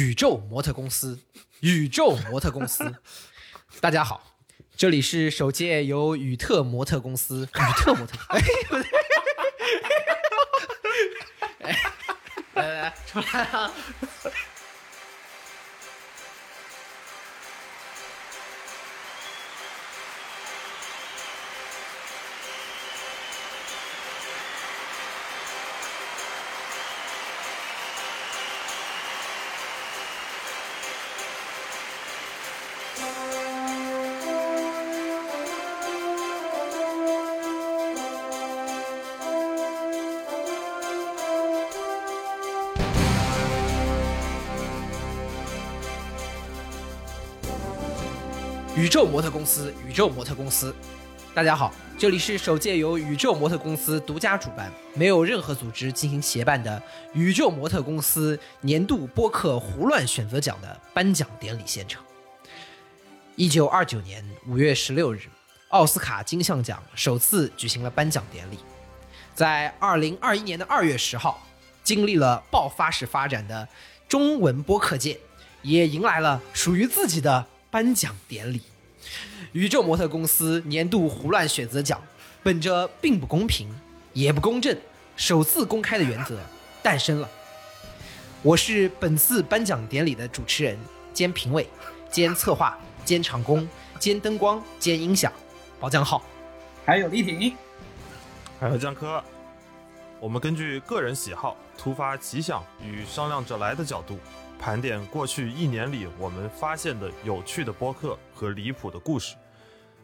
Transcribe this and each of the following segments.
宇宙模特公司，宇宙模特公司，大家好，这里是首届由宇特模特公司，宇特模特，哎，不对，哎，来来来，出来了！宇宙模特公司，宇宙模特公司，大家好，这里是首届由宇宙模特公司独家主办，没有任何组织进行协办的宇宙模特公司年度播客胡乱选择奖的颁奖典礼现场。一九二九年五月十六日，奥斯卡金像奖首次举行了颁奖典礼。在二零二一年的二月十号，经历了爆发式发展的中文播客界，也迎来了属于自己的颁奖典礼。宇宙模特公司年度胡乱选择奖，本着并不公平也不公正，首次公开的原则诞生了。我是本次颁奖典礼的主持人兼评委兼策划兼场工兼灯光兼音响，包江浩。还有李挺，还有江科，我们根据个人喜好、突发奇想与商量着来的角度，盘点过去一年里我们发现的有趣的播客和离谱的故事，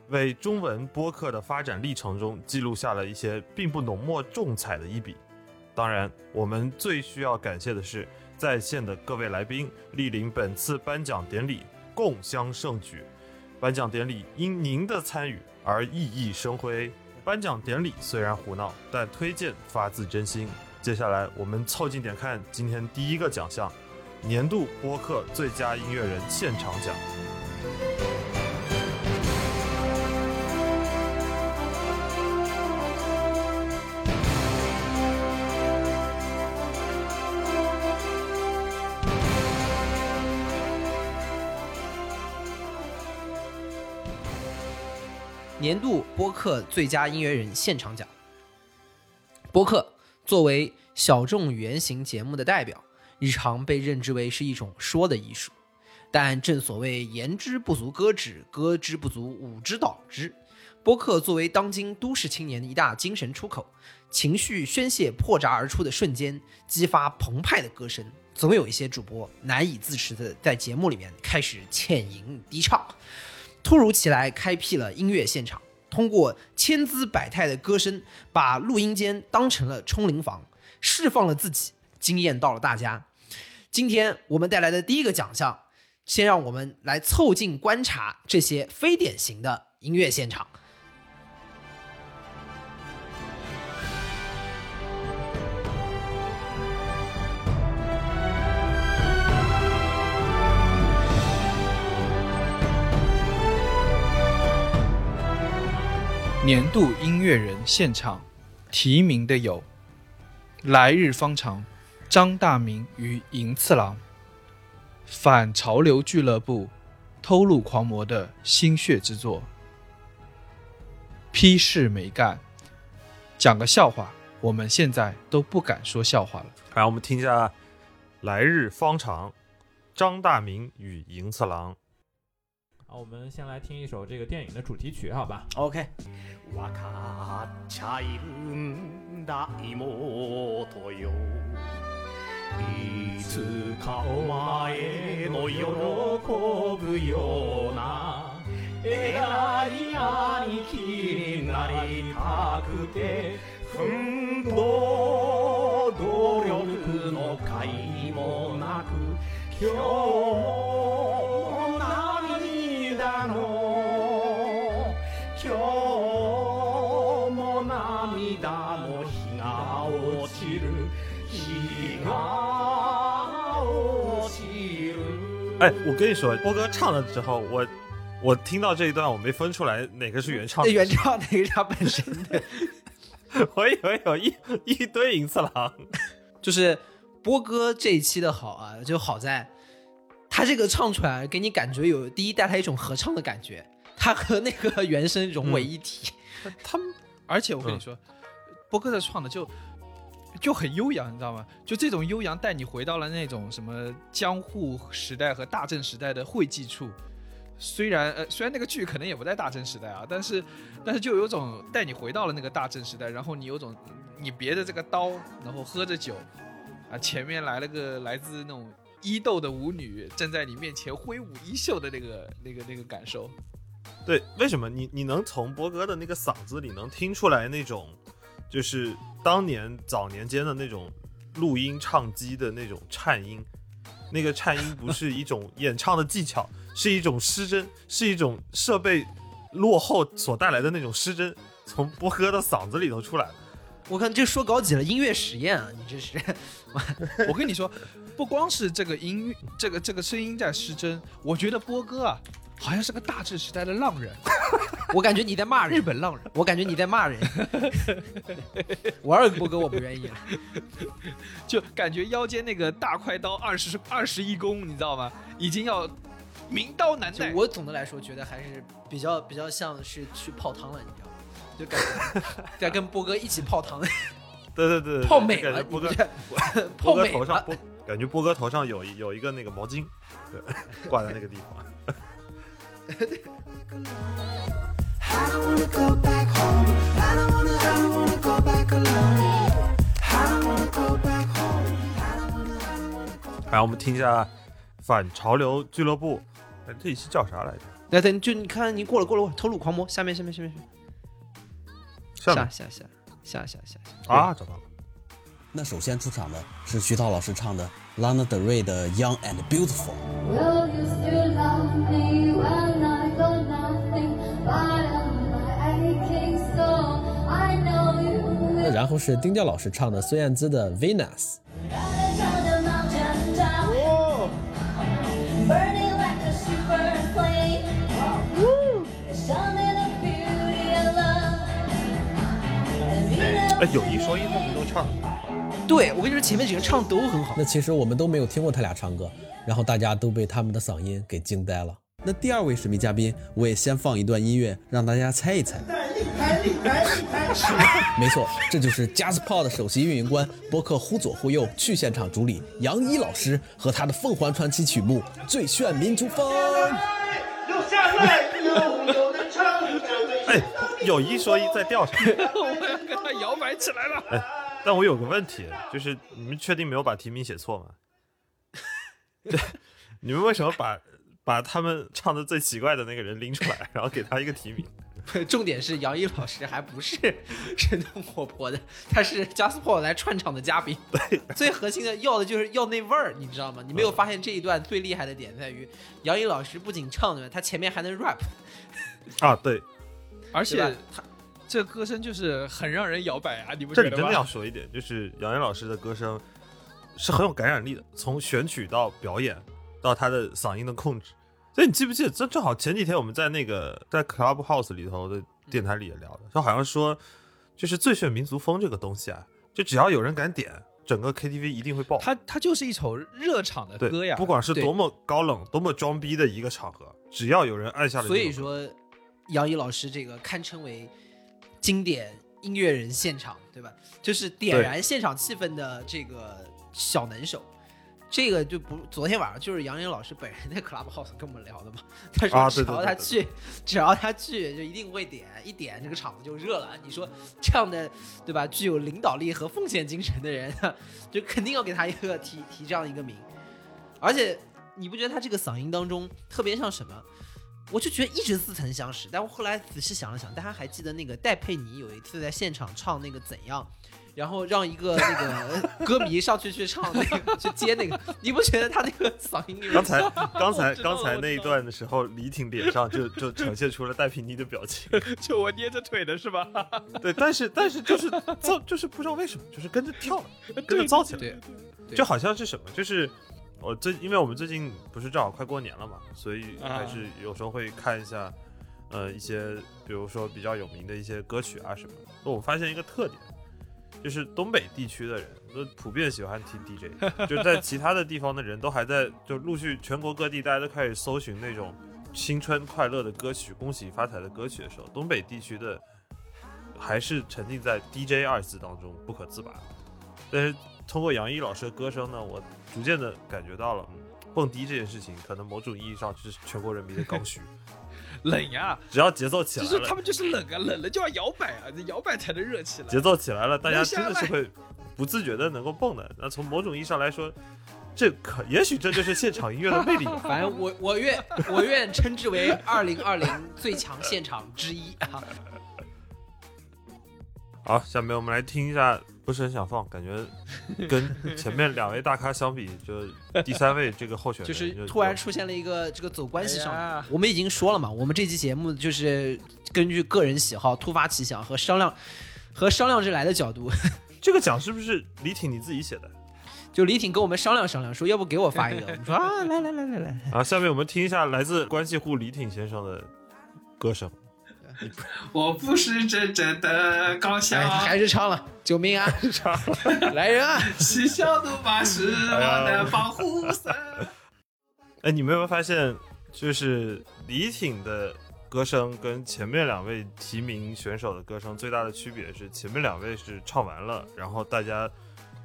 为中文播客的发展历程中记录下了一些并不浓墨重彩的一笔。当然，我们最需要感谢的是在线的各位来宾莅临本次颁奖典礼，共襄盛举。颁奖典礼因您的参与而熠熠生辉。颁奖典礼虽然胡闹，但推荐发自真心。接下来我们凑近点看今天第一个奖项——年度播客最佳音乐人现场奖。年度播客最佳音乐人现场奖。播客作为小众语言型节目的代表，日常被认知为是一种说的艺术。但正所谓言之不足歌之，歌之不足舞之蹈之。播客作为当今都市青年的一大精神出口，情绪宣泄破闸而出的瞬间，激发澎湃的歌声。总有一些主播难以自持的在节目里面开始欠吟低唱。突如其来开辟了音乐现场，通过千姿百态的歌声，把录音间当成了冲灵房，释放了自己，惊艳到了大家。今天我们带来的第一个奖项，先让我们来凑近观察这些非典型的音乐现场。年度音乐人现场提名的有：来日方长、张大明与银次郎；反潮流俱乐部、偷录狂魔的心血之作；批示没干，讲个笑话，我们现在都不敢说笑话了。来，我们听一下《来日方长》，张大明与银次郎。好，我们先来听一首这个电影的主题曲，好吧？OK，わかっちゃいるんだ妹よ。いつかお前の喜ぶような偉い兄貴になりたくて奮闘努力の甲斐もなく今日も哎，我跟你说，波哥唱了之后，我我听到这一段，我没分出来哪个是原唱那，原唱哪个是他本身的，我以为有一一堆银次郎。就是波哥这一期的好啊，就好在他这个唱出来给你感觉有第一带来一种合唱的感觉，他和那个原声融为一体。他们，而且我跟你说，波哥在唱的就就很悠扬，你知道吗？就这种悠扬带你回到了那种什么江户时代和大正时代的汇集处。虽然呃，虽然那个剧可能也不在大正时代啊，但是但是就有种带你回到了那个大正时代，然后你有种你别着这个刀，然后喝着酒，啊，前面来了个来自那种伊豆的舞女站在你面前挥舞衣袖的那个那个那个感受。对，为什么你你能从波哥的那个嗓子里能听出来那种，就是当年早年间的那种录音唱机的那种颤音，那个颤音不是一种演唱的技巧，是一种失真，是一种设备落后所带来的那种失真，从波哥的嗓子里头出来的。我看这说高级了，音乐实验啊，你这是。我跟你说，不光是这个音乐，这个这个声音在失真，我觉得波哥啊。好像是个大正时代的浪人，我感觉你在骂人。日本浪人，我感觉你在骂人。我二波哥我不愿意了，就感觉腰间那个大快刀二十二十一弓，你知道吗？已经要名刀难带。我总的来说觉得还是比较比较像是去泡汤了，你知道吗？就感觉 在跟波哥一起泡汤。对对对，泡美了，波哥，波哥头上，感觉波哥头上有有一个那个毛巾，对，挂在那个地方。来，我们听一下反潮流俱乐部。哎，这一期叫啥来着？来，等就你看，你过了过了，偷录狂魔，下面下面下面下下下下下下下啊，找到了。那首先出场的是徐涛老师唱的 Lana Del Rey 的 Young and Beautiful。然后是丁调老师唱的孙燕姿的 Venus。哎，有一说一，他们都唱。对，我跟你说，前面几个唱都很好。那其实我们都没有听过他俩唱歌，然后大家都被他们的嗓音给惊呆了。那第二位神秘嘉宾，我也先放一段音乐，让大家猜一猜。没错，这就是 JazzPod 的首席运营官、播客忽左忽右去现场主理杨一老师和他的凤凰传奇曲目《最炫民族风》。哎，有一说一，在调上，我要跟他摇摆起来了。哎，但我有个问题，就是你们确定没有把提名写错吗？对，你们为什么把把他们唱的最奇怪的那个人拎出来，然后给他一个提名？重点是杨一老师还不是生动活泼的，他是 JazzPod 来串场的嘉宾。对，最核心的要的就是要那味儿，你知道吗？你没有发现这一段最厉害的点在于，杨一老师不仅唱的，他前面还能 rap。啊，对。而且他这歌声就是很让人摇摆啊！你不觉得吗？真的要说一点，就是杨洋老师的歌声是很有感染力的，从选曲到表演到他的嗓音的控制。所以你记不记得？这正好前几天我们在那个在 Clubhouse 里头的电台里也聊的，就好像说，就是最炫民族风这个东西啊，就只要有人敢点，整个 KTV 一定会爆。它它就是一首热场的歌呀，不管是多么高冷、多么装逼的一个场合，只要有人按下了。所以说。杨怡老师这个堪称为经典音乐人现场，对吧？就是点燃现场气氛的这个小能手。这个就不，昨天晚上就是杨颖老师本人在 Clubhouse 跟我们聊的嘛。他说只要他去，只要他去，就一定会点，一点这个场子就热了。你说这样的，对吧？具有领导力和奉献精神的人，就肯定要给他一个提提这样一个名。而且你不觉得他这个嗓音当中特别像什么？我就觉得一直似曾相识，但我后来仔细想了想，大家还记得那个戴佩妮有一次在现场唱那个怎样，然后让一个那个歌迷上去去唱那个 去接那个，你不觉得他那个嗓音？刚才刚才刚才那一段的时候，李挺脸上就就呈现出了戴佩妮的表情，就我捏着腿的是吧？对，但是但是就是造就是不知道为什么，就是跟着跳，跟着造起来，就好像是什么，就是。我最，因为我们最近不是正好快过年了嘛，所以还是有时候会看一下，呃，一些比如说比较有名的一些歌曲啊什么的。我发现一个特点，就是东北地区的人都普遍喜欢听 DJ，就在其他的地方的人都还在就陆续全国各地大家都开始搜寻那种新春快乐的歌曲、恭喜发财的歌曲的时候，东北地区的还是沉浸在 DJ 二字当中不可自拔。但是通过杨毅老师的歌声呢，我逐渐的感觉到了，蹦迪这件事情可能某种意义上就是全国人民的刚需，冷呀，只要节奏起来了，就是他们就是冷啊，冷了就要摇摆啊，这摇摆才能热起来。节奏起来了，大家真的是会不自觉的能够蹦的。那从某种意义上来说，这可也许这就是现场音乐的魅力 吧。反正我我愿我愿称之为二零二零最强现场之一啊！好，下面我们来听一下，不是很想放，感觉 跟前面两位大咖相比，就第三位这个候选 人就是突然出现了一个这个走关系上哎我们已经说了嘛，我们这期节目就是根据个人喜好、突发奇想和商量和商量着来的角度，这个奖是不是李挺你自己写的？就李挺跟我们商量商量，说要不给我发一个，我们说啊，来来来来来，啊，下面我们听一下来自关系户李挺先生的歌声。我不是真正的高校哎，还是唱了，救命啊！唱了来人啊！嬉笑怒骂是我的保护伞。哎，你们有没有发现，就是李挺的歌声跟前面两位提名选手的歌声最大的区别是，前面两位是唱完了，然后大家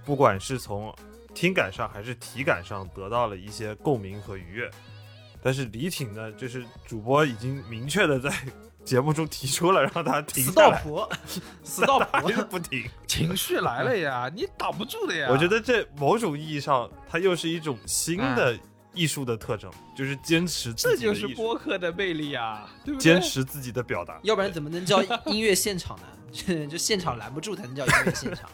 不管是从听感上还是体感上得到了一些共鸣和愉悦，但是李挺呢，就是主播已经明确的在节目中提出了让他停死下来，道婆，死道婆，不停。情绪来了呀，你挡不住的呀。我觉得这某种意义上，它又是一种新的艺术的特征，就是坚持自这就是播客的魅力啊，对不对？坚持自己的表达。要不然怎么能叫 音乐现场呢？就 就现场拦不住才能叫音乐现场。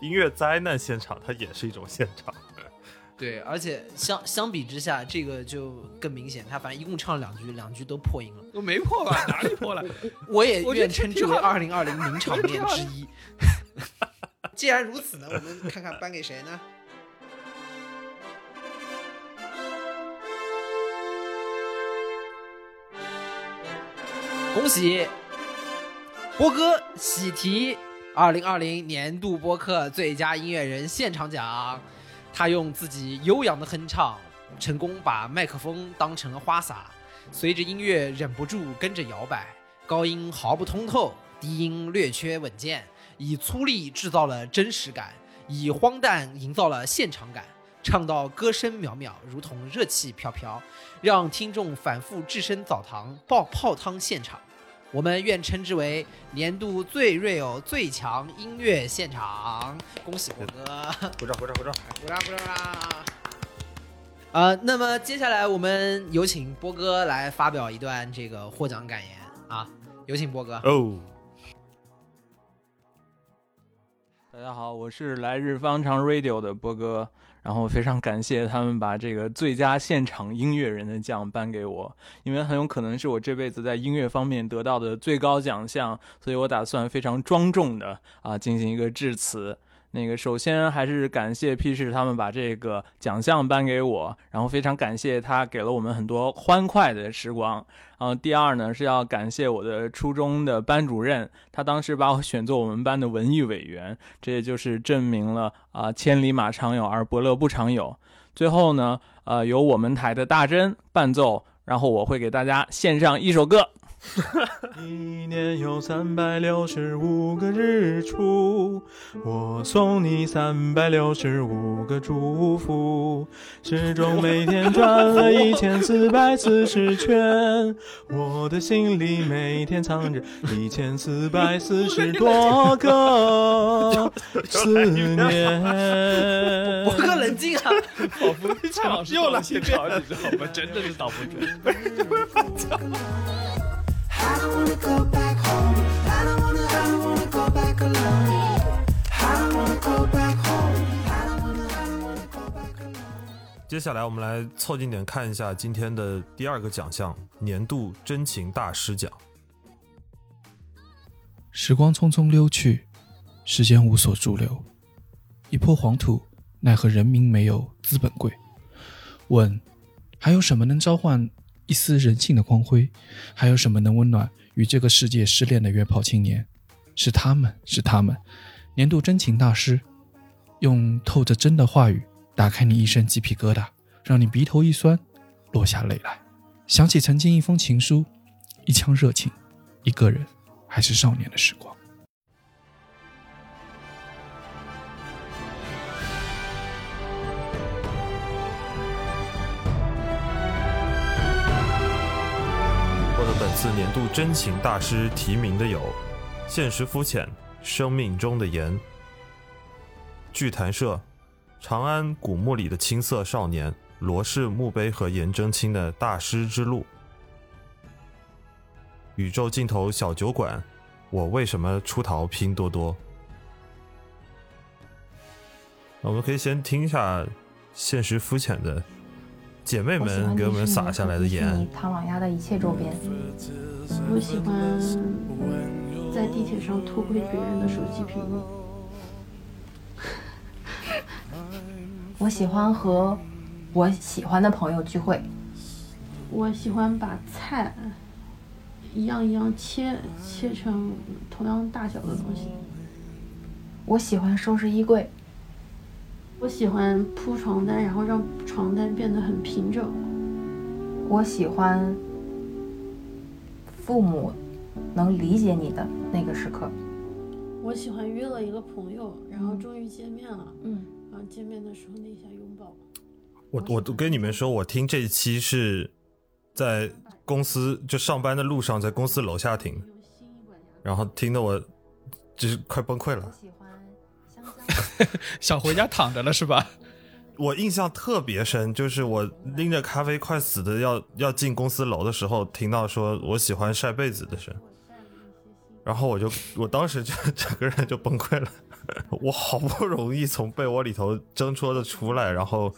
音乐灾难现场，它也是一种现场。对，而且相相比之下，这个就更明显，他反正一共唱了两句，两句都破音了。我没破吧？哪里破了？我也愿称之为二零二零名场面之一。既然如此呢，我们看看颁给谁呢？恭喜波哥喜提二零二零年度播客最佳音乐人现场奖。他用自己悠扬的哼唱，成功把麦克风当成了花洒，随着音乐忍不住跟着摇摆，高音毫不通透，低音略缺稳健，以粗粝制造了真实感，以荒诞营造了现场感，唱到歌声渺渺，如同热气飘飘，让听众反复置身澡堂爆泡汤现场。我们愿称之为年度最 real、最强音乐现场。恭喜波哥！鼓掌，鼓掌，鼓掌！鼓掌鼓掌！啊，那么接下来我们有请波哥来发表一段这个获奖感言啊，有请波哥。哦，大家好，我是来日方长 Radio 的波哥，然后非常感谢他们把这个最佳现场音乐人的奖颁给我，因为很有可能是我这辈子在音乐方面得到的最高奖项，所以我打算非常庄重的啊进行一个致辞。那个首先还是感谢 P 市他们把这个奖项颁给我，然后非常感谢他给了我们很多欢快的时光。然后第二呢是要感谢我的初中的班主任，他当时把我选作我们班的文艺委员，这也就是证明了啊、千里马常有而伯乐不常有。最后呢，呃，由我们台的大真伴奏，然后我会给大家献上一首歌。一年有三百六十五个日出，我送你三百六十五个祝福。时钟每天转了一千四百四十圈，我的心里每天藏着一千四百四十多个 思念。波哥冷静啊！仿佛场又来现场，你知道吗？真的是挡不住。I don't wanna go back home. 接下来我们来凑近点看一下今天的第二个奖项——年度真情大师奖。时光匆匆溜去，时间无所驻留，一坡黄土，奈何人民没有资本贵。问：还有什么能召唤一丝人性的光辉？还有什么能温暖与这个世界失恋的约炮青年？是他们，是他们，年度真情大师，用透着真的话语打开你一身鸡皮疙瘩，让你鼻头一酸，落下泪来。想起曾经一封情书，一腔热情，一个人，还是少年的时光。次年度真情大师提名的有：现实肤浅，生命中的盐；剧坛社，长安古墓里的青涩少年，罗氏墓碑和颜真卿的大师之路；宇宙尽头小酒馆，我为什么出逃拼多多？我们可以先听一下现实肤浅的姐妹们给我们撒下来的盐。唐老鸭的一切周边。我喜欢在地铁上偷窥别人的手机屏幕。我喜欢和我喜欢的朋友聚会。我喜欢把菜一样一样切切成同样大小的东西。我喜欢收拾衣柜。我喜欢铺床单，然后让床单变得很平整。我喜欢父母能理解你的那个时刻。我喜欢约了一个朋友，然后终于见面了。嗯，然后见面的时候那一下拥抱。我我都跟你们说，我听这一期是在公司就上班的路上，在公司楼下听，然后听得我就是快崩溃了。想回家躺着了是吧？我印象特别深，就是我拎着咖啡快死的要要进公司楼的时候，听到说我喜欢晒被子的声，然后我就我当时就 整个人就崩溃了。我好不容易从被窝里头挣脱的出来，然后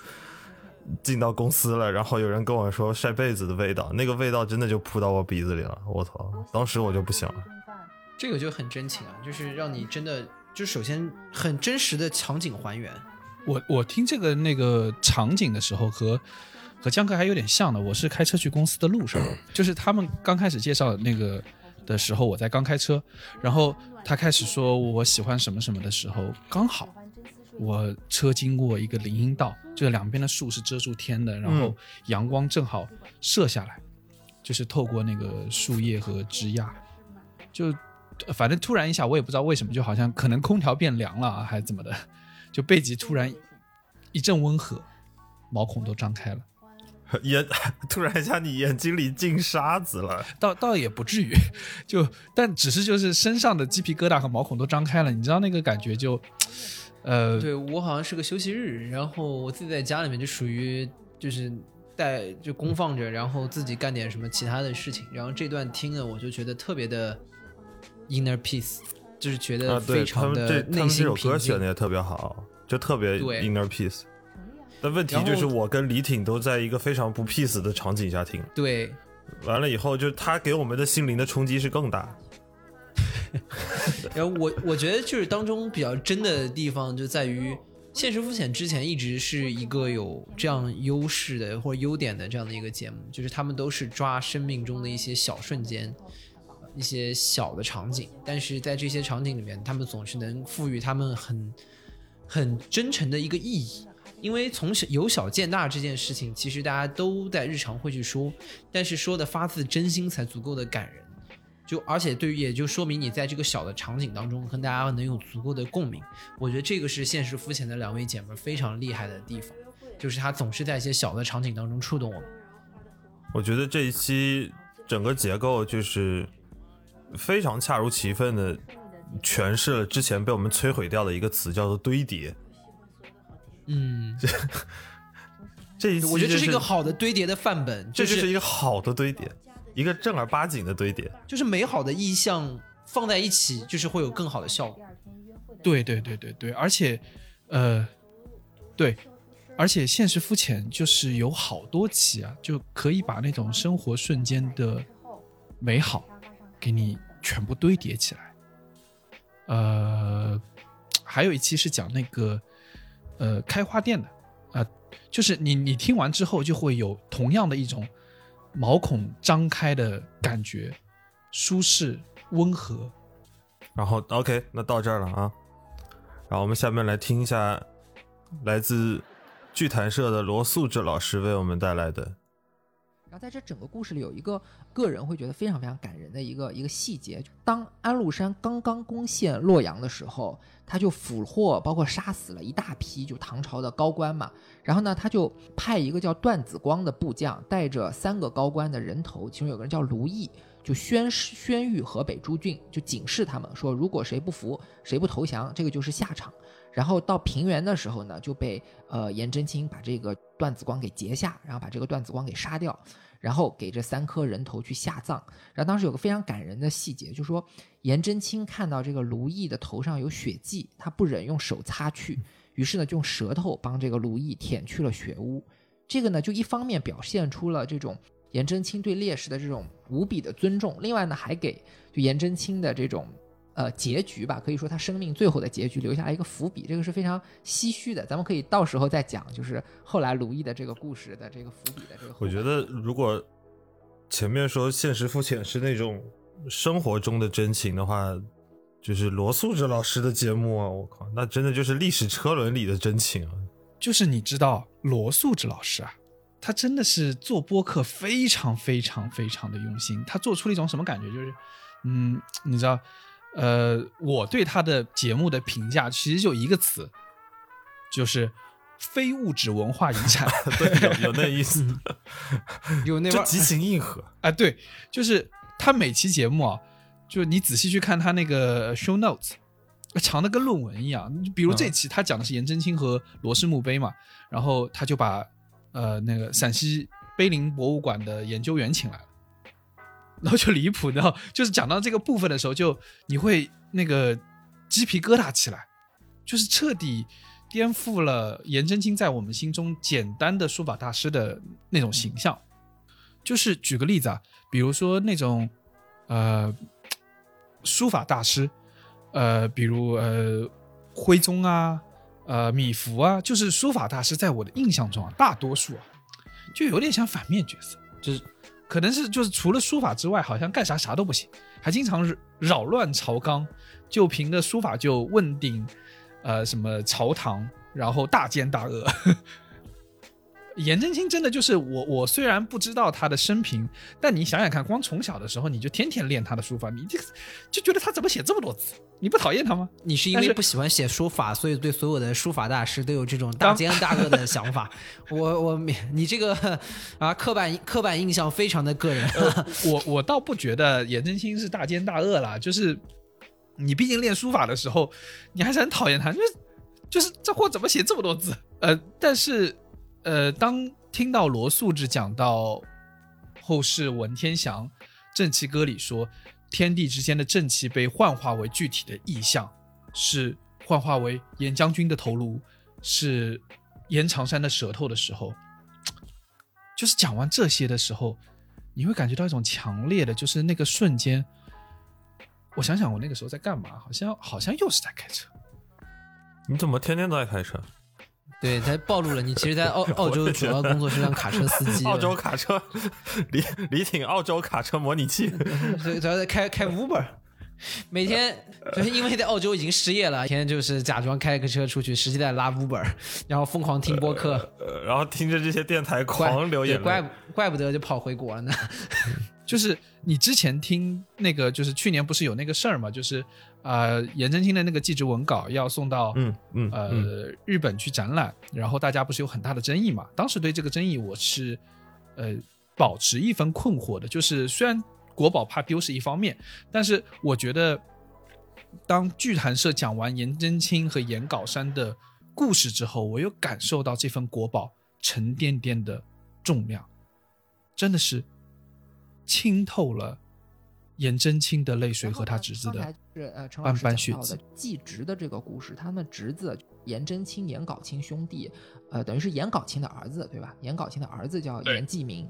进到公司了，然后有人跟我说晒被子的味道，那个味道真的就扑到我鼻子里了，我操！当时我就不行了。这个就很真情啊，就是让你真的，就首先很真实的场景还原。我我听这个那个场景的时候和和江哥还有点像的，我是开车去公司的路上，就是他们刚开始介绍那个的时候，我在刚开车，然后他开始说我喜欢什么什么的时候，刚好我车经过一个林荫道，就是两边的树是遮住天的，然后阳光正好射下来，就是透过那个树叶和枝桠，就呃反正突然一下，我也不知道为什么，就好像可能空调变凉了啊还是怎么的，就背脊突然一阵温和，毛孔都张开了。眼 突然一下，你眼睛里进沙子了，倒倒也不至于，就但只是就是身上的鸡皮疙瘩和毛孔都张开了，你知道那个感觉就，呃，对我好像是个休息日，然后我自己在家里面就属于就是带就公放着，然后自己干点什么其他的事情，然后这段听了我就觉得特别的 inner peace，就是觉得非常的内心他们这首歌平静。选的也特别好，就特别 inner peace。但问题就是，我跟李挺都在一个非常不 peace 的场景下听，对，完了以后，就他给我们的心灵的冲击是更大。然后我我觉得就是当中比较真的地方就在于，现实肤浅之前一直是一个有这样优势的或者优点的这样的一个节目，就是他们都是抓生命中的一些小瞬间，一些小的场景，但是在这些场景里面，他们总是能赋予他们很很真诚的一个意义。因为从小由小见大这件事情，其实大家都在日常会去说，但是说的发自真心才足够的感人。就而且对于也就说明你在这个小的场景当中跟大家能有足够的共鸣，我觉得这个是现实肤浅的两位姐妹非常厉害的地方，就是她总是在一些小的场景当中触动我们。我觉得这一期整个结构就是非常恰如其分的诠释了之前被我们摧毁掉的一个词，叫做堆叠。嗯，这一期我觉得这是一个好的堆叠的范本，这就就是一个好的堆叠，一个正儿八经的堆叠。就是美好的意象放在一起，就是会有更好的效果。对对对对对，而且，呃，对，而且现实肤浅就是有好多期啊，就可以把那种生活瞬间的美好给你全部堆叠起来。呃，还有一期是讲那个呃开花店的，啊、就是你你听完之后就会有同样的一种毛孔张开的感觉，舒适温和，然后 OK，那到这儿了啊。然后我们下面来听一下来自剧坛社的罗素志老师为我们带来的然后在这整个故事里有一个个人会觉得非常非常感人的一个一个细节，当安禄山刚刚攻陷洛阳的时候，他就俘获包括杀死了一大批就唐朝的高官嘛，然后呢他就派一个叫段子光的部将带着三个高官的人头，其中有个人叫卢毅，就宣宣谕河北诸郡，就警示他们说，如果谁不服，谁不投降，这个就是下场。然后到平原的时候呢，就被呃颜真卿把这个段子光给截下，然后把这个段子光给杀掉，然后给这三颗人头去下葬。然后当时有个非常感人的细节，就说颜真卿看到这个卢毅的头上有血迹，他不忍用手擦去，于是呢就用舌头帮这个卢毅舔去了血污。这个呢就一方面表现出了这种颜真卿对烈士的这种无比的尊重，另外呢还给就颜真卿的这种。呃，结局吧，可以说他生命最后的结局留下了一个伏笔，这个是非常唏嘘的。咱们可以到时候再讲，就是后来鲁毅的这个故事的这个伏笔的这个。我觉得如果前面说现实肤浅是那种生活中的真情的话，就是罗素志老师的节目啊，我靠，那真的就是历史车轮里的真情啊！就是你知道罗素志老师啊，他真的是做播客非常非常非常的用心，他做出了一种什么感觉？就是，嗯，你知道。呃，我对他的节目的评价其实就一个词，就是非物质文化遗产。对，有有那意思，有那就激情硬核啊。对，就是他每期节目啊，就你仔细去看他那个 show notes，长的跟论文一样。比如这期他讲的是颜真卿和罗氏墓碑嘛，然后他就把呃那个陕西碑林博物馆的研究员请来了。然后就离谱，然后，就是讲到这个部分的时候，就你会那个鸡皮疙瘩起来，就是彻底颠覆了颜真卿在我们心中简单的书法大师的那种形象。就是举个例子啊，比如说那种呃书法大师，呃，比如呃徽宗啊，呃米芾啊，就是书法大师，在我的印象中啊，大多数啊就有点像反面角色，就是。可能是就是除了书法之外，好像干啥啥都不行，还经常扰乱朝纲，就凭着书法就问鼎，呃，什么朝堂，然后大奸大恶。颜真卿真的就是我，我虽然不知道他的生平，但你想想看，光从小的时候你就天天练他的书法，你这就觉得他怎么写这么多字？你不讨厌他吗？你是因为不喜欢写书法，所以对所有的书法大师都有这种大奸大恶的想法。我我你这个啊，刻板刻板印象非常的个人。我我倒不觉得颜真卿是大奸大恶啦，就是你毕竟练书法的时候，你还是很讨厌他，就是就是这货怎么写这么多字？呃，但是。呃，当听到罗素志讲到后世文天祥《正气歌》里说，天地之间的正气被幻化为具体的意象，是幻化为严将军的头颅，是严长山的舌头的时候，就是讲完这些的时候，你会感觉到一种强烈的，就是那个瞬间，我想想我那个时候在干嘛，好像好像又是在开车。你怎么天天都在开车？对他暴露了你，其实，在澳 澳洲主要工作是当卡车司机。澳洲卡车，李李挺澳洲卡车模拟器，主要在开开 Uber，每天就是因为在澳洲已经失业了，天天就是假装开个车出去，实际在拉 Uber，然后疯狂听播客，然后听着这些电台狂流眼泪，怪怪不得就跑回国了呢。就是你之前听那个，就是去年不是有那个事儿嘛，就是。呃，颜真卿的那个祭侄文稿要送到嗯嗯呃日本去展览，然后大家不是有很大的争议嘛？当时对这个争议我是呃保持一分困惑的，就是虽然国宝怕丢是一方面，但是我觉得当剧坛社讲完颜真卿和颜杲山的故事之后，我又感受到这份国宝沉甸甸的重量，真的是清透了。颜真卿的泪水和他侄子的是呃陈老师讲到的。继侄的这个故事，他们侄子颜真卿、颜杲卿兄弟，呃，等于是颜杲卿的儿子，对吧？颜杲卿的儿子叫颜季明，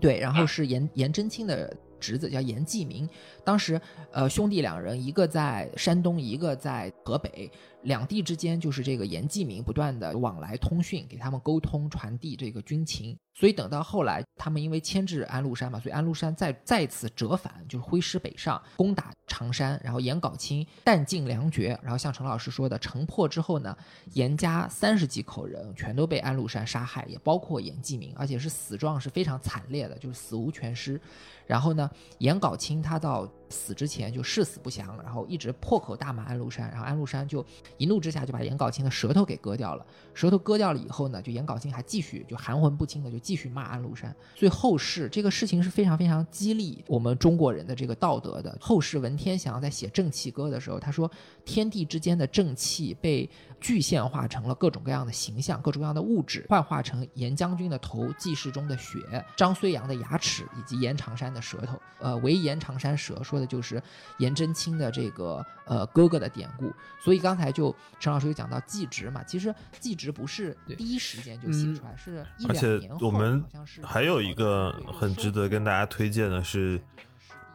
对，然后是颜颜真卿的侄子叫颜季明，当时呃兄弟两人，一个在山东，一个在河北，两地之间就是这个颜季明不断的往来通讯，给他们沟通传递这个军情。所以等到后来，他们因为牵制安禄山嘛，所以安禄山再再次折返，就是挥师北上，攻打常山。然后颜杲卿弹尽粮绝，然后像陈老师说的，城破之后呢，颜家三十几口人全都被安禄山杀害，也包括颜季明，而且是死状是非常惨烈的，就是死无全尸。然后呢，颜杲卿他到死之前就誓死不降，然后一直破口大骂安禄山，然后安禄山就一怒之下就把颜杲卿的舌头给割掉了。舌头割掉了以后呢，就颜杲卿还继续就含混不清的就继续骂安禄山。所以后世这个事情是非常非常激励我们中国人的这个道德的。后世文天祥在写《正气歌》的时候，他说天地之间的正气被具现化成了各种各样的形象，各种各样的物质，幻化成颜将军的头、记事中的血、张睢阳的牙齿以及颜长山的舌头。呃，为颜长山舌说的就是颜真卿的这个呃哥哥的典故。所以刚才就陈老师有讲到祭侄嘛，其实祭侄不是第一时间就写出来，是一而且两年后我们好像是还有一个很值得跟大家推荐的是，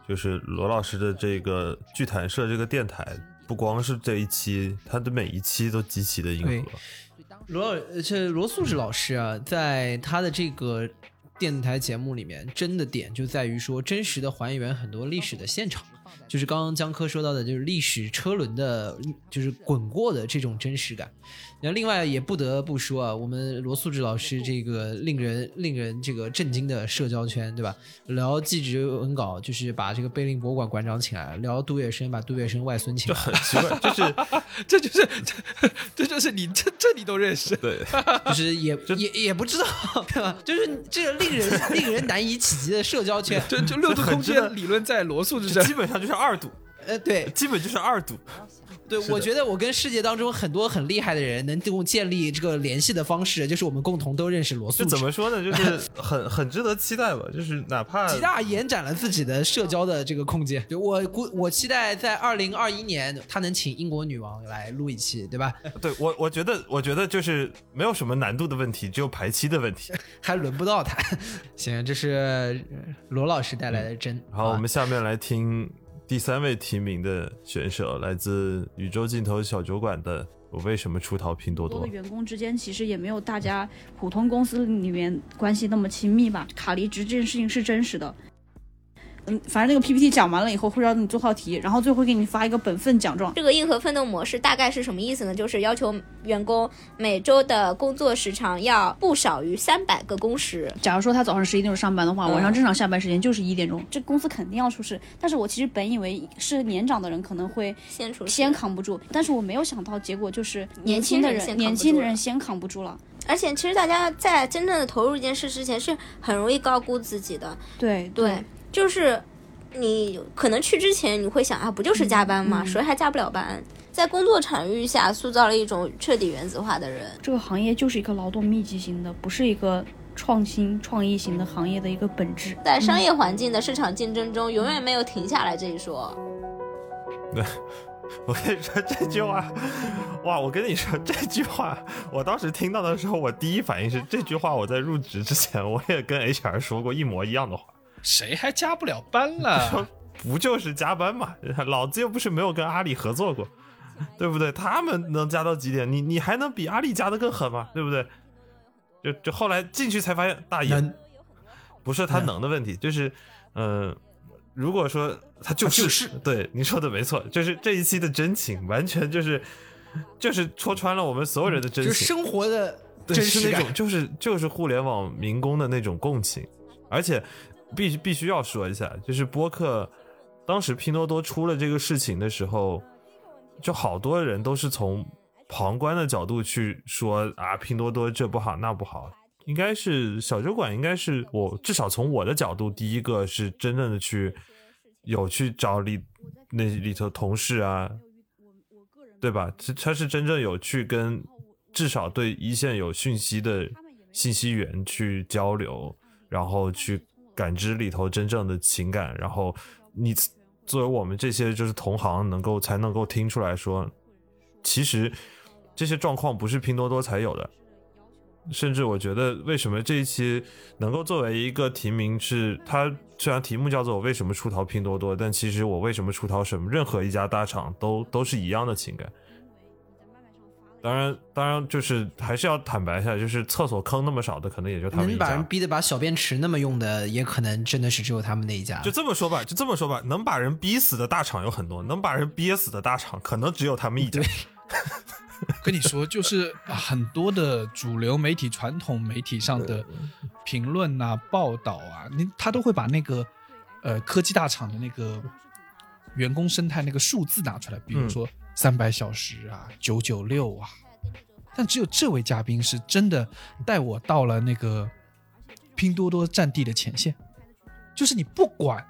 就是罗老师的这个剧谈社这个电台，不光是这一期，他的每一期都极其的硬对核。罗老呃这罗素志老师啊，在他的这个电台节目里面，真的点就在于说真实的还原很多历史的现场，就是刚刚江科说到的，就是历史车轮的，就是滚过的这种真实感。然后另外也不得不说啊，我们罗素志老师这个令人令人这个震惊的社交圈，对吧？聊祭侄文稿，就是把这个碑林博物馆馆长请来了；聊杜月笙，把杜月笙外孙请来了。很奇怪，就是 这就是这这就是你这这你都认识，对，就是也 也也不知道，对吧？就是这个令人令人难以企及的社交圈，就就六度空间理论在罗素之这上基。本上就是二度，呃，对基本就是二度。对，我觉得我跟世界当中很多很厉害的人能跟我建立这个联系的方式，就是我们共同都认识罗素这志。怎么说呢？就是很很值得期待吧。就是哪怕极大延展了自己的社交的这个空间。就我估，我期待在二零二一年，他能请英国女王来录一期，对吧？对我，我觉得，我觉得就是没有什么难度的问题，只有排期的问题。还轮不到他。行，这是呃罗老师带来的真。好，我啊们下面来听第三位提名的选手，来自宇宙尽头小酒馆的《我为什么出逃拼多多多的》。员工之间其实也没有大家普通公司里面关系那么亲密吧。卡离职这件事情是真实的。嗯，反正那个 PPT 讲完了以后，会让你做套题，然后最后会给你发一个本分奖状。这个硬核奋斗模式大概是什么意思呢？就是要求员工每周的工作时长要不少于三百个工时。假如说他早上十一点钟上班的话，嗯晚上正常下班时间就是一点钟，这公司肯定要出事。但是我其实本以为是年长的人可能会先出先扛不住，但是我没有想到结果就是年轻轻的人，年轻的人先扛不住了。而且其实大家在真正的投入一件事之前是很容易高估自己的。对对，就是你可能去之前你会想啊，不就是加班吗？嗯谁还加不了班？在工作场域下塑造了一种彻底原子化的人。这个行业就是一个劳动密集型的，不是一个创新创意型的行业的一个本质。在商业环境的市场竞争中，永远没有停下来这一说。对，我跟你说这句话，哇！我跟你说这句话，我当时听到的时候，我第一反应是这句话。我在入职之前，我也跟 HR 说过一模一样的话。谁还加不了班了？不就是加班嘛？老子又不是没有跟阿里合作过，对不对？他们能加到几点？你你还能比阿里加的更狠吗？对不对？就就后来进去才发现，大爷不是他能的问题，就是嗯、呃如果说他就是就是对你说的没错，就是这一期的真情，完全就是就是戳穿了我们所有人的真情，就是生活的对真实感是那种。就是就是互联网民工的那种共情，而且必必须要说一下，就是播客当时拼多多出了这个事情的时候，就好多人都是从旁观的角度去说啊，拼多多这不好那不好。应该是小酒馆，应该是我至少从我的角度，第一个是真正的去有去找里那里头同事啊，对吧？他他是真正有去跟至少对一线有讯息的信息源去交流，然后去感知里头真正的情感，然后你作为我们这些就是同行，能够才能够听出来说，其实这些状况不是拼多多才有的，甚至我觉得，为什么这一期能够作为一个提名是，它虽然题目叫做“我为什么出逃拼多多”，但其实我为什么出逃什么任何一家大厂都都是一样的情感。当然，当然就是还是要坦白一下，就是厕所坑那么少的，可能也就他们一家。能把人逼得把小便池那么用的，也可能真的是只有他们那一家。就这么说吧，就这么说吧，能把人逼死的大厂有很多，能把人憋死的大厂可能只有他们一家。跟你说，就是很多的主流媒体、传统媒体上的评论啊、报道啊，你他都会把那个呃科技大厂的那个员工生态那个数字拿出来，比如说三百小时啊、九九六啊，但只有这位嘉宾是真的带我到了那个拼多多战地的前线，就是你不管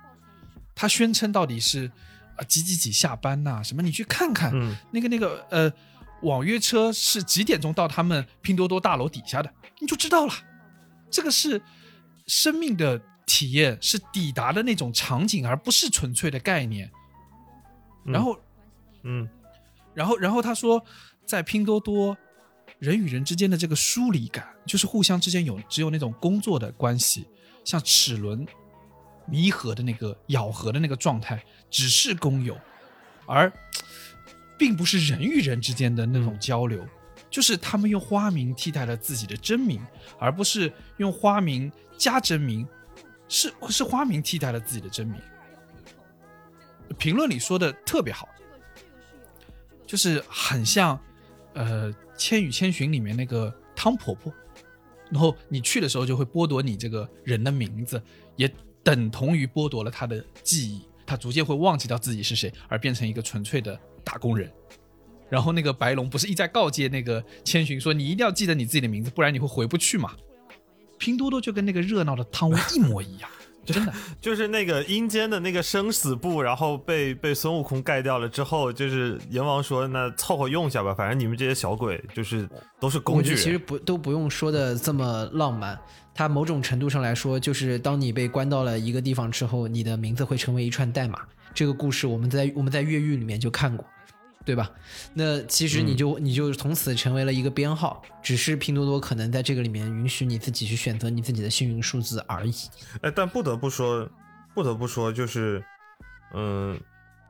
他宣称到底是啊几几几下班呐、什么，你去看看、嗯。那个那个呃网约车是几点钟到他们拼多多大楼底下的，你就知道了。这个是生命的体验，是抵达的那种场景，而不是纯粹的概念。然后，嗯，然后，然后他说，在拼多多，人与人之间的这个疏离感，就是互相之间有只有那种工作的关系，像齿轮弥合的那个咬合的那个状态，只是工友，而并不是人与人之间的那种交流。就是他们用花名替代了自己的真名，而不是用花名加真名，是是花名替代了自己的真名。评论里说的特别好，就是很像呃《千与千寻》里面那个汤婆婆，然后你去的时候就会剥夺你这个人的名字，也等同于剥夺了他的记忆，他逐渐会忘记掉自己是谁，而变成一个纯粹的打工人。然后那个白龙不是一再告诫那个千寻说：“你一定要记得你自己的名字，不然你会回不去嘛。”拼多多就跟那个热闹的汤屋一模一样，真的。就是那个阴间的那个生死簿，然后被被孙悟空盖掉了之后，就是阎王说：“那凑合用一下吧，反正你们这些小鬼就是都是工具人。”我觉得其实不都不用说的这么浪漫，它某种程度上来说，就是当你被关到了一个地方之后，你的名字会成为一串代码。这个故事我们在我们在越狱里面就看过，对吧？那其实你就、你就从此成为了一个编号，只是拼多多可能在这个里面允许你自己去选择你自己的幸运数字而已。哎，但不得不说，不得不说，就是，嗯，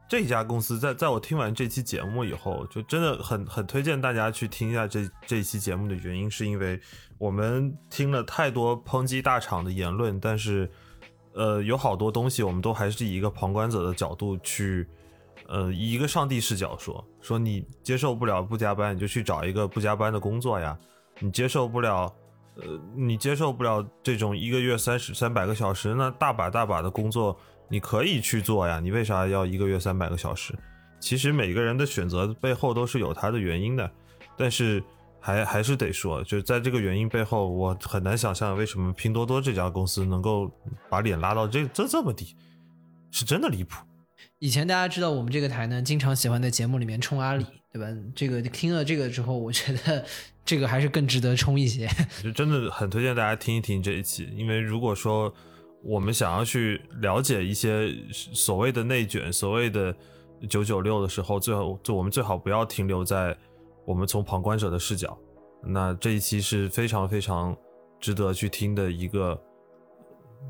这家公司在在我听完这期节目以后，就真的很很推荐大家去听一下这这一期节目的原因，是因为我们听了太多抨击大厂的言论，但是，呃，有好多东西我们都还是以一个旁观者的角度去。呃，以一个上帝视角说说，你接受不了不加班，你就去找一个不加班的工作呀。你接受不了，呃，你接受不了这种一个月三十三百个小时，那大把大把的工作你可以去做呀。你为啥要一个月三百个小时？其实每个人的选择背后都是有他的原因的，但是还还是得说，就在这个原因背后，我很难想象为什么拼多多这家公司能够把脸拉到这这这么低，是真的离谱。以前大家知道我们这个台呢，经常喜欢在节目里面冲阿里，对吧？这个听了这个之后，我觉得这个还是更值得冲一些。就真的很推荐大家听一听这一期，因为如果说我们想要去了解一些所谓的内卷、所谓的九九六的时候，最好就我们最好不要停留在我们从旁观者的视角。那这一期是非常非常值得去听的一个。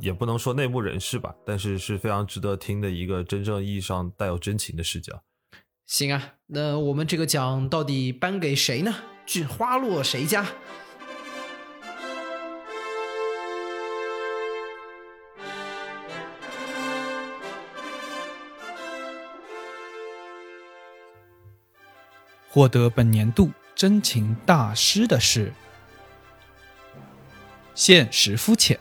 也不能说内幕人士吧，但是是非常值得听的一个真正意义上带有真情的视角。行啊，那我们这个奖到底颁给谁呢？剧花落谁家？获得本年度真情大师的是现实肤浅。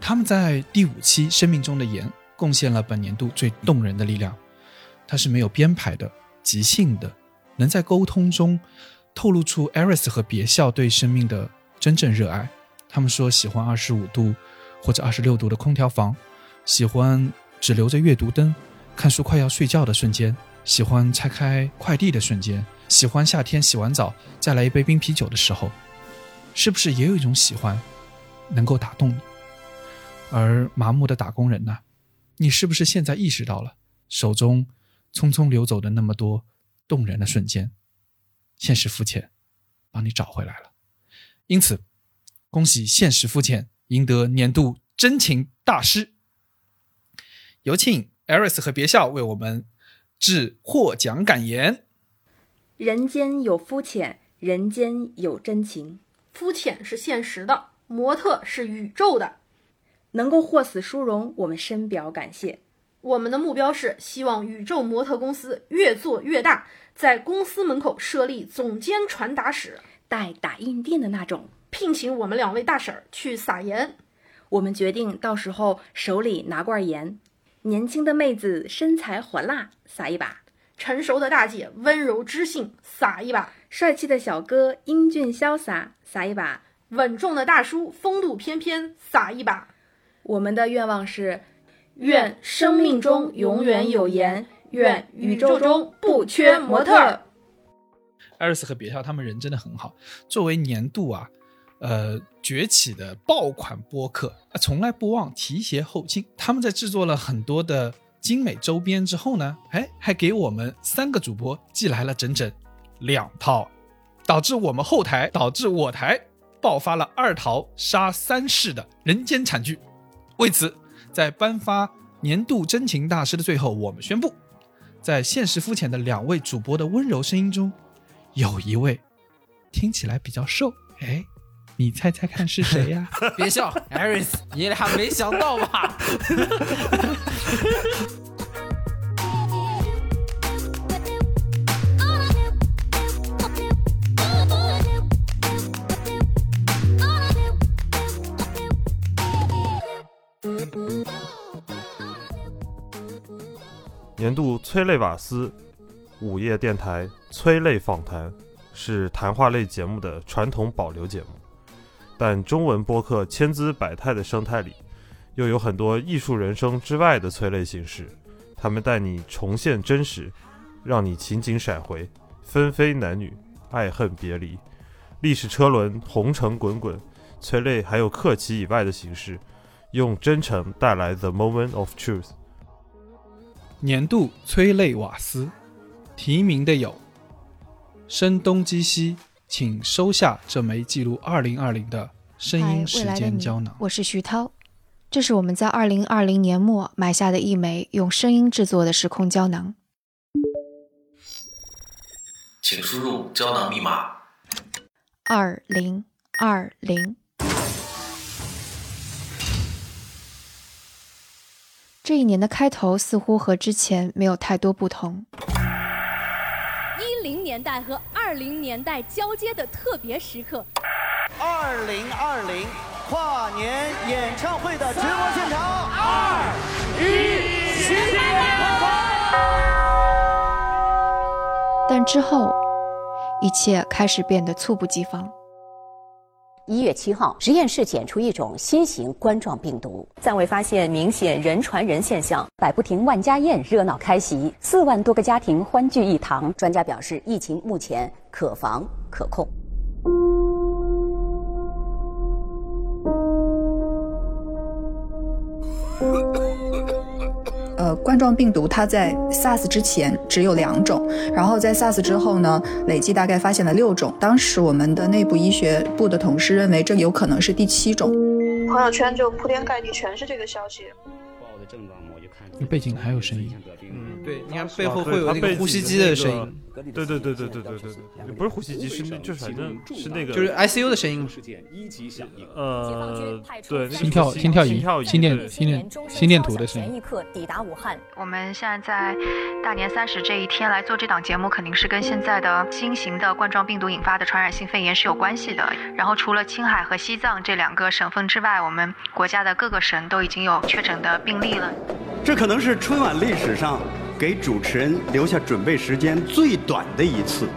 他们在第五期《生命中的盐》贡献了本年度最动人的力量。它是没有编排的、即兴的，能在沟通中透露出 Eris 和别校对生命的真正热爱。他们说喜欢二十五度或者二十六度的空调房，喜欢只留着阅读灯看书快要睡觉的瞬间，喜欢拆开快递的瞬间，喜欢夏天洗完澡再来一杯冰啤酒的时候。是不是也有一种喜欢能够打动你？而麻木的打工人呢？你是不是现在意识到了手中匆匆流走的那么多动人的瞬间？现实肤浅，帮你找回来了。因此，恭喜现实肤浅赢得年度真情大师。有请 Eris 和别笑为我们致获奖感言。人间有肤浅，人间有真情。肤浅是现实的，模特是宇宙的。能够获此殊荣，我们深表感谢。我们的目标是希望宇宙模特公司越做越大，在公司门口设立总监传达室，带打印店的那种。聘请我们两位大婶儿去撒盐。我们决定到时候手里拿罐盐，年轻的妹子身材火辣，撒一把；成熟的大姐温柔知性，撒一把；帅气的小哥英俊潇洒，撒一把；稳重的大叔风度翩翩，撒一把。我们的愿望是。愿生命中永远有盐，愿宇宙中不缺模特。艾瑞斯和别笑他们人真的很好。作为年度啊，呃崛起的爆款播客，从来不忘提携后进。他们在制作了很多的精美周边之后呢，哎，还给我们三个主播寄来了整整两套，导致我们后台，导致我台爆发了二桃杀三世的人间惨剧。为此。在颁发年度真情大师的最后，我们宣布，在现实肤浅的两位主播的温柔声音中，有一位听起来比较瘦。哎，你猜猜看是谁呀？别笑，Aris，你俩没想到吧？年度催泪瓦斯午夜电台催泪访谈是谈话类节目的传统保留节目，但中文播客千姿百态的生态里，又有很多艺术人生之外的催泪形式。他们带你重现真实，让你情景闪回，纷飞男女，爱恨别离，历史车轮红尘滚滚，催泪还有客气以外的形式，用真诚带来 the moment of truth。年度催泪瓦斯，提名的有声东击西，请收下这枚记录2020的声音时间胶囊。我是徐涛，这是我们在2020年末买下的一枚用声音制作的时空胶囊。请输入胶囊密码：二零二零。这一年的开头似乎和之前没有太多不同。一零年代和二零年代交接的特别时刻。二零二零跨年演唱会的直播现场。二一，新年快乐！但之后，一切开始变得猝不及防。一月七号，实验室检出一种新型冠状病毒，暂未发现明显人传人现象。百步亭万家宴热闹开席，四万多个家庭欢聚一堂。专家表示，疫情目前可防可控。冠状病毒它在 SARS 之前只有两种，然后在 SARS 之后呢，累计大概发现了六种。当时我们的内部医学部的同事认为这有可能是第七种。朋友圈就铺天盖地全是这个消息。报的症状我就看。背景还有声音。嗯，对，你看背后会有那个呼吸机的声音。对对对对对对对对，不是呼吸机，是就是反正是那个，就是 ICU 的声音。呃，对，心跳心跳仪、心电心电心电图的声音。前一刻抵达武汉。我们现在在大年三十这一天来做这档节目，肯定是跟现在的新型的冠状病毒引发的传染性肺炎是有关系的。然后除了青海和西藏这两个省份之外，我们国家的各个省都已经有确诊的病例了。这可能是春晚历史上。给主持人留下准备时间最短的一次。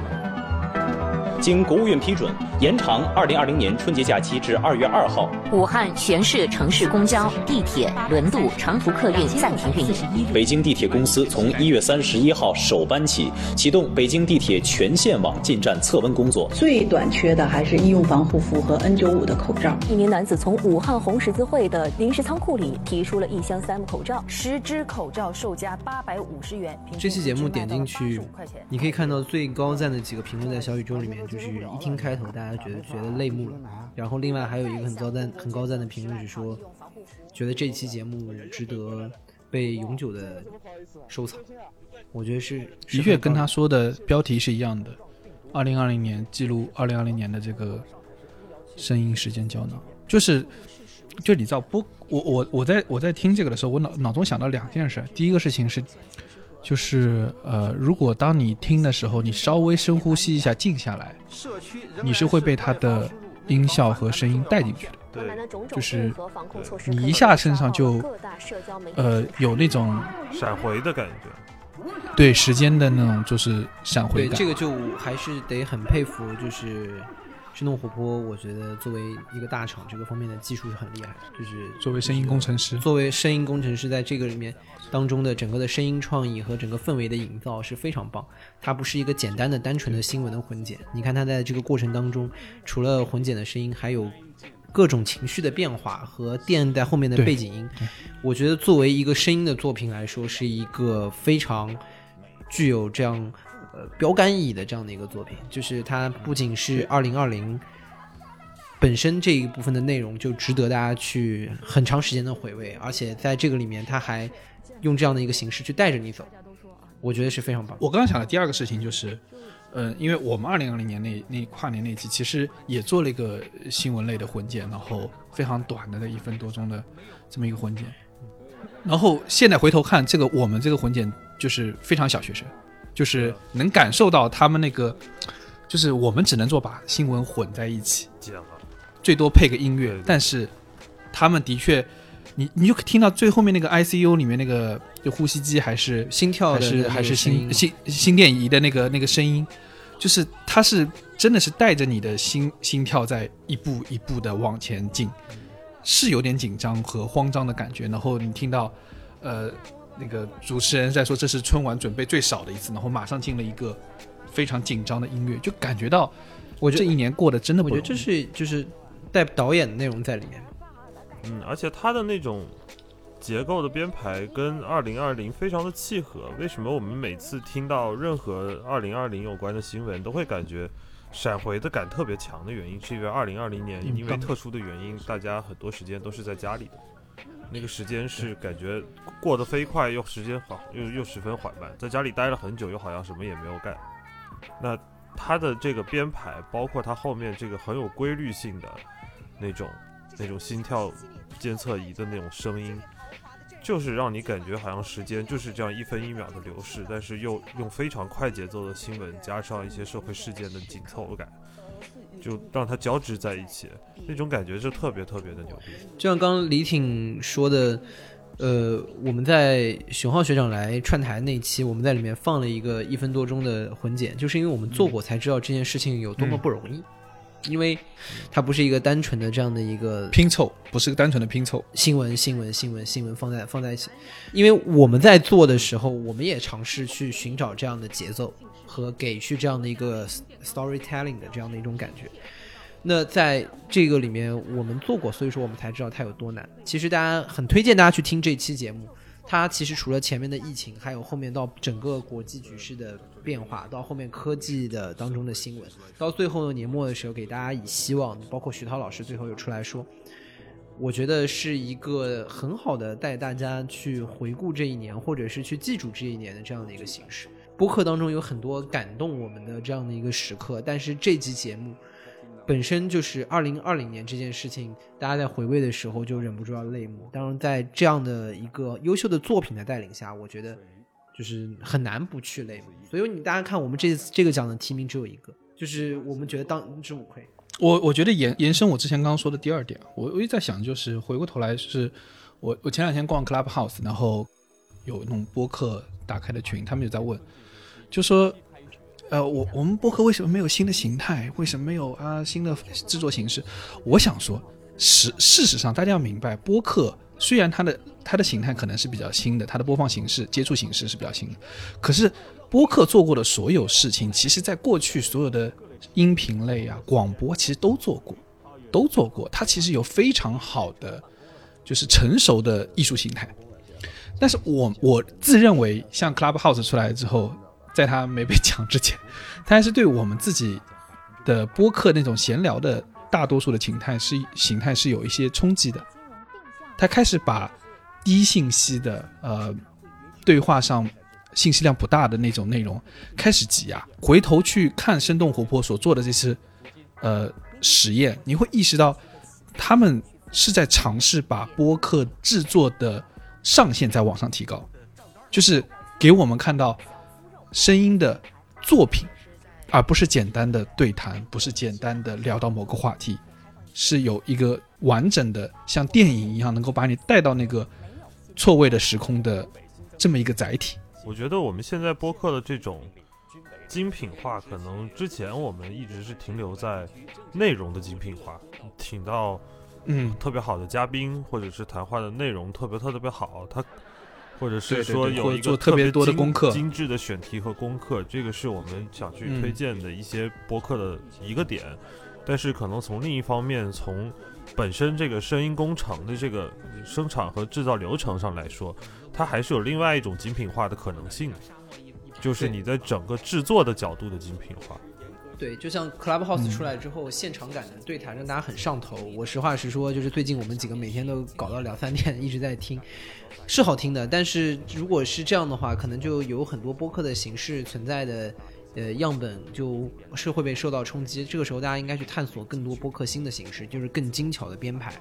经国务院批准，延长2020年春节假期至2月2号。武汉全市城市公交、地铁、轮渡、长途客运暂停运营。北京地铁公司从1月31号首班起启动北京地铁全线网进站测温工作。最短缺的还是医用防护服和 N95 的口罩。一名男子从武汉红十字会的临时仓库里提出了一箱 3M 口罩，十只口罩售价850元。这期节目点进去，你可以看到最高赞的几个评论在小宇宙里面。就是一听开头，大家觉得觉得泪目了。然后另外还有一个很高赞很高赞的评论是说，觉得这期节目值得被永久的收藏。我觉得是的确跟他说的标题是一样的。二零二零年记录二零二零年的这个声音时间胶囊，就是就你知道不我我我在我在听这个的时候，我脑脑中想到两件事。第一个事情是，就是呃，如果当你听的时候，你稍微深呼吸一下，静下来，你是会被它的音效和声音带进去的。对，就是你一下身上就呃有那种闪回的感觉。对时间的那种就是闪回感，对这个就还是得很佩服，就是生动活泼。我觉得作为一个大厂，这个方面的技术是很厉害。就是作为声音工程师，作为声音工程师，在这个里面当中的整个的声音创意和整个氛围的营造是非常棒。它不是一个简单的、单纯的新闻的混剪。你看它在这个过程当中，除了混剪的声音，还有。各种情绪的变化和电在后面的背景音，我觉得作为一个声音的作品来说，是一个非常具有这样呃标杆意义的这样的一个作品。就是它不仅是二零二零本身这一部分的内容就值得大家去很长时间的回味，而且在这个里面，它还用这样的一个形式去带着你走，我觉得是非常棒。我刚刚想的第二个事情就是。嗯，因为我们二零二零年那那跨年那期其实也做了一个新闻类的混剪，然后非常短的那一分多钟的这么一个混剪，然后现在回头看这个我们这个混剪就是非常小学生，就是能感受到他们那个，就是我们只能做把新闻混在一起，最多配个音乐，但是他们的确，你你就听到最后面那个 ICU 里面那个。就呼吸机还是心跳还是还是心心心电仪的那个那个声音，就是它是真的是带着你的心心跳在一步一步的往前进，是有点紧张和慌张的感觉。然后你听到，呃，那个主持人在说这是春晚准备最少的一次，然后马上进了一个非常紧张的音乐，就感觉到我这一年过得真的不我觉得这是就是带导演的内容在里面。嗯，而且他的那种。结构的编排跟二零二零非常的契合。为什么我们每次听到任何二零二零有关的新闻，都会感觉闪回的感特别强的原因，是因为二零二零年因为特殊的原因，大家很多时间都是在家里的，那个时间是感觉过得飞快，又时间缓又又十分缓慢，在家里待了很久，又好像什么也没有干。那它的这个编排，包括它后面这个很有规律性的那种那种心跳监测仪的那种声音。就是让你感觉好像时间就是这样一分一秒的流逝，但是又用非常快节奏的新闻加上一些社会事件的紧凑感，就让它交织在一起，那种感觉就特别特别的牛逼。就像刚刚李挺说的，呃，我们在熊浩学长来串台那期，我们在里面放了一个一分多钟的混剪，就是因为我们做过才知道这件事情有多么不容易。因为它不是一个单纯的这样的一个拼凑，不是个单纯的拼凑。新闻、新闻、新闻、新闻放在放在一起，因为我们在做的时候，我们也尝试去寻找这样的节奏和给去这样的一个 storytelling 的这样的一种感觉。那在这个里面，我们做过，所以说我们才知道它有多难。其实大家很推荐大家去听这期节目。它其实除了前面的疫情，还有后面到整个国际局势的变化，到后面科技的当中的新闻，到最后年末的时候给大家以希望，包括徐涛老师最后又出来说，我觉得是一个很好的带大家去回顾这一年，或者是去记住这一年的这样的一个形式。播客当中有很多感动我们的这样的一个时刻，但是这期节目。本身就是二零二零年这件事情，大家在回味的时候就忍不住要泪目。当然，在这样的一个优秀的作品的带领下，我觉得就是很难不去泪目。所以你大家看，我们这次这个奖的提名只有一个，就是我们觉得当之无愧。我我觉得延延伸我之前刚刚说的第二点，我我一直在想，就是回过头来，是我我前两天逛 Clubhouse，然后有那种播客打开的群，他们就在问，就说。呃，我我们播客为什么没有新的形态？为什么没有啊新的制作形式？我想说，事事实上，大家要明白，播客虽然它的它的形态可能是比较新的，它的播放形式、接触形式是比较新的，可是播客做过的所有事情，其实在过去所有的音频类啊、广播其实都做过，都做过。它其实有非常好的，就是成熟的艺术形态。但是我我自认为，像 Clubhouse 出来之后。在他没被抢之前，他还是对我们自己的播客那种闲聊的大多数的形态是形态是有一些冲击的，他开始把低信息的呃对话上信息量不大的那种内容开始挤压。回头去看生动活泼所做的这次呃实验，你会意识到他们是在尝试把播客制作的上限在往上提高，就是给我们看到声音的作品。而不是简单的对谈，不是简单的聊到某个话题，是有一个完整的像电影一样能够把你带到那个错位的时空的这么一个载体。我觉得我们现在播客的这种精品化，可能之前我们一直是停留在内容的精品化，请到嗯特别好的嘉宾，或者是谈话的内容特别特别好，他。或者是说有一个特别多的精功课精致的选题和功课，这个是我们想去推嗯荐的一些播客的一个点。但是可能从另一方面，从本身这个声音工程的这个生产和制造流程上来说，它还是有另外一种精品化的可能性，就是你在整个制作的角度的精品化。对，就像 Clubhouse 嗯出来之后，现场感的对谈让大家很上头。我实话实说，就是最近我们几个每天都搞到两三点，一直在听，是好听的。但是如果是这样的话，可能就有很多播客的形式存在的，呃，样本就是会被受到冲击。这个时候，大家应该去探索更多播客新的形式，就是更精巧的编排，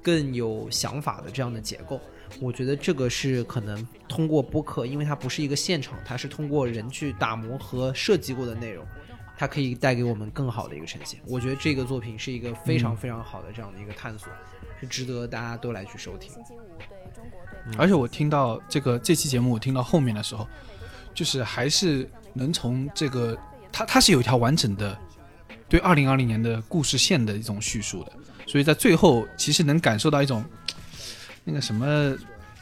更有想法的这样的结构。我觉得这个是可能通过播客，因为它不是一个现场，它是通过人去打磨和设计过的内容。它可以带给我们更好的一个呈现。我觉得这个作品是一个非常嗯非常好的这样的一个探索，是值得大家都来去收听。而且我听到这个这期节目，我听到后面的时候，就是还是能从这个它它是有一条完整的对二零二零年的故事线的一种叙述的，所以在最后其实能感受到一种那个什么，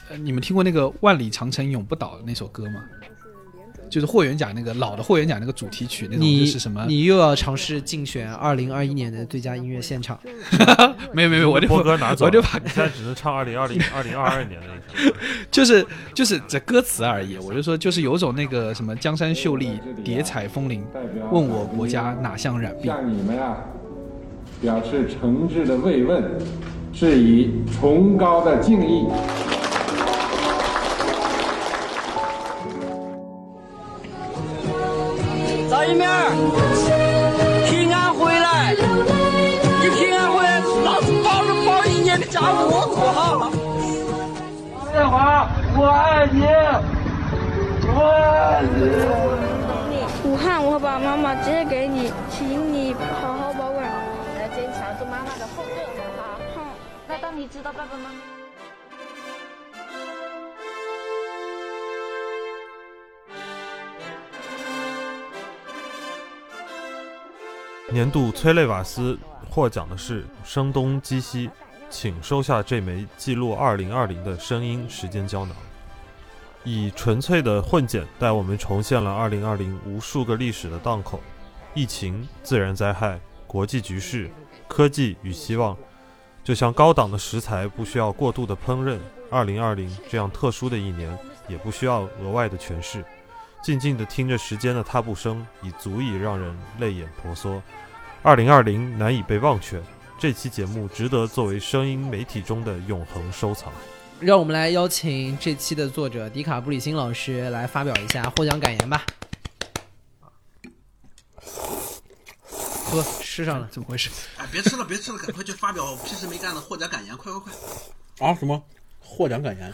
呃，你们听过那个《万里长城永不倒》那首歌吗？就是霍元甲那个老的霍元甲那个主题曲那种，你就是什么？你又要尝试竞选二零二一年的最佳音乐现场？没有没有没有，我就波哥拿走了，我就把你现在只能唱二零二零 二零二二年的那首。就是就是这歌词而已，我就说就是有种那个什么江山秀丽，叠彩峰林，问我国家哪项染病？向你们啊表示诚挚的慰问，致以崇高的敬意。一面，平安回来，你平安回来，老子包着包一年的家务我做好了。建华，我爱你，我爱你。武汉，我会把妈妈接给你，请你好好保管。要坚强，做妈妈的后盾，好不好？好。那当你知道爸爸妈妈。年度催泪瓦斯获奖的是声东击西，请收下这枚记录2020的声音时间胶囊，以纯粹的混剪带我们重现了2020无数个历史的档口，疫情、自然灾害、国际局势、科技与希望，就像高档的食材不需要过度的烹饪，2020这样特殊的一年也不需要额外的诠释。静静地听着时间的踏步声，已足以让人泪眼婆娑。二零二零难以被忘却，这期节目值得作为声音媒体中的永恒收藏。让我们来邀请这期的作者迪卡布里辛老师来发表一下获奖感言吧。喝，吃上了，怎么回事？哎，别吃了，别吃了，赶快去发表屁事没干的获奖感言，快快快！啊，什么获奖感言？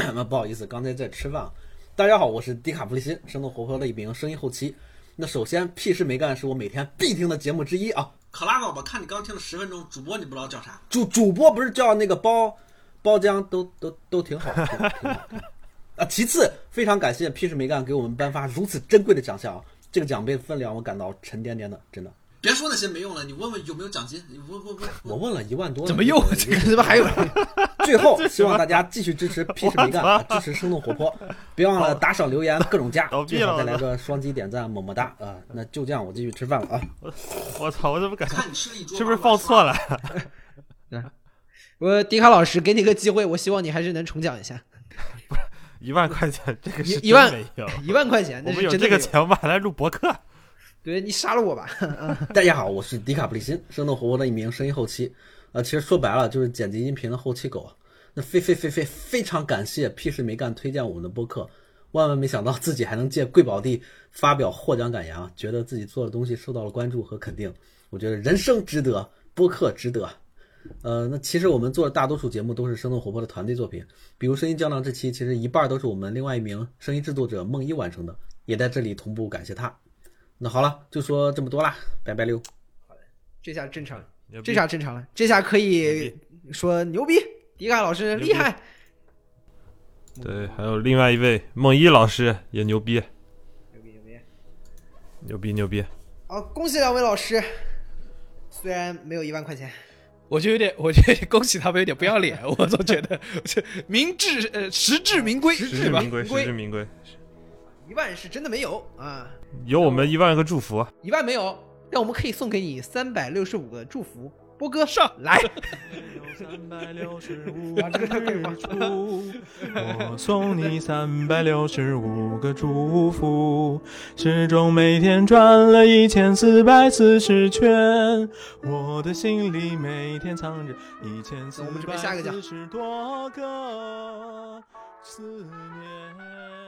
那不好意思，刚才在吃饭。大家好，我是迪卡普利辛，生动活泼的一名声音后期。那首先，屁事没干是我每天必听的节目之一啊。可拉倒吧，看你刚听了十分钟，主播你不知道叫啥？主主播不是叫那个包包浆，都都都挺好，挺挺好。啊，其次，非常感谢屁事没干给我们颁发如此珍贵的奖项啊！这个奖杯分量我感到沉甸甸的，真的。别说那些没用了，你问问有没有奖金？你问问问。我问了一万多，怎么又这个怎么还有？最后，希望大家继续支持屁事没干，啊支持生动活泼，别忘了打赏、留言、各种加，最好再来个双击点赞，么么哒啊！那就这样，我继续吃饭了啊！我操，我怎么感觉看你吃了一桌，是不是放错了？我迪卡老师给你个机会，我希望你还是能重讲一下。一万块钱，这个是一万没有一万块钱，我们有这个钱，我们还来录博客。对你杀了我吧！大家好，我是迪卡普利辛，生动活泼的一名声音后期。呃，其实说白了就是剪辑音频的后期狗。那非非非非非常感谢屁事没干推荐我们的播客，万万没想到自己还能借贵宝地发表获奖感言啊！觉得自己做的东西受到了关注和肯定，我觉得人生值得，播客值得。呃，那其实我们做的大多数节目都是生动活泼的团队作品，比如《声音胶囊》这期，其实一半都是我们另外一名声音制作者梦一完成的，也在这里同步感谢他。那好了，就说这么多啦，拜拜溜。好嘞，这下正常，这下正常了，这下可以说牛逼，迪卡老师厉害。对，还有另外一位梦一老师也牛逼，牛逼牛逼，牛逼牛逼。好，恭喜两位老师，虽然没有一万块钱。我就有点，我觉得恭喜他们有点不要脸，我总觉得 名至呃实至名归，实至名归，实至名归。一万是真的没有啊，有我们一万个祝福。一万没有，但我们可以送给你三百六十五个祝福。波哥上来。三百六十五我送你三百六十五个祝福，时钟每天转了一千四百四十圈，我的心里每天藏着一千四百四十多个思念。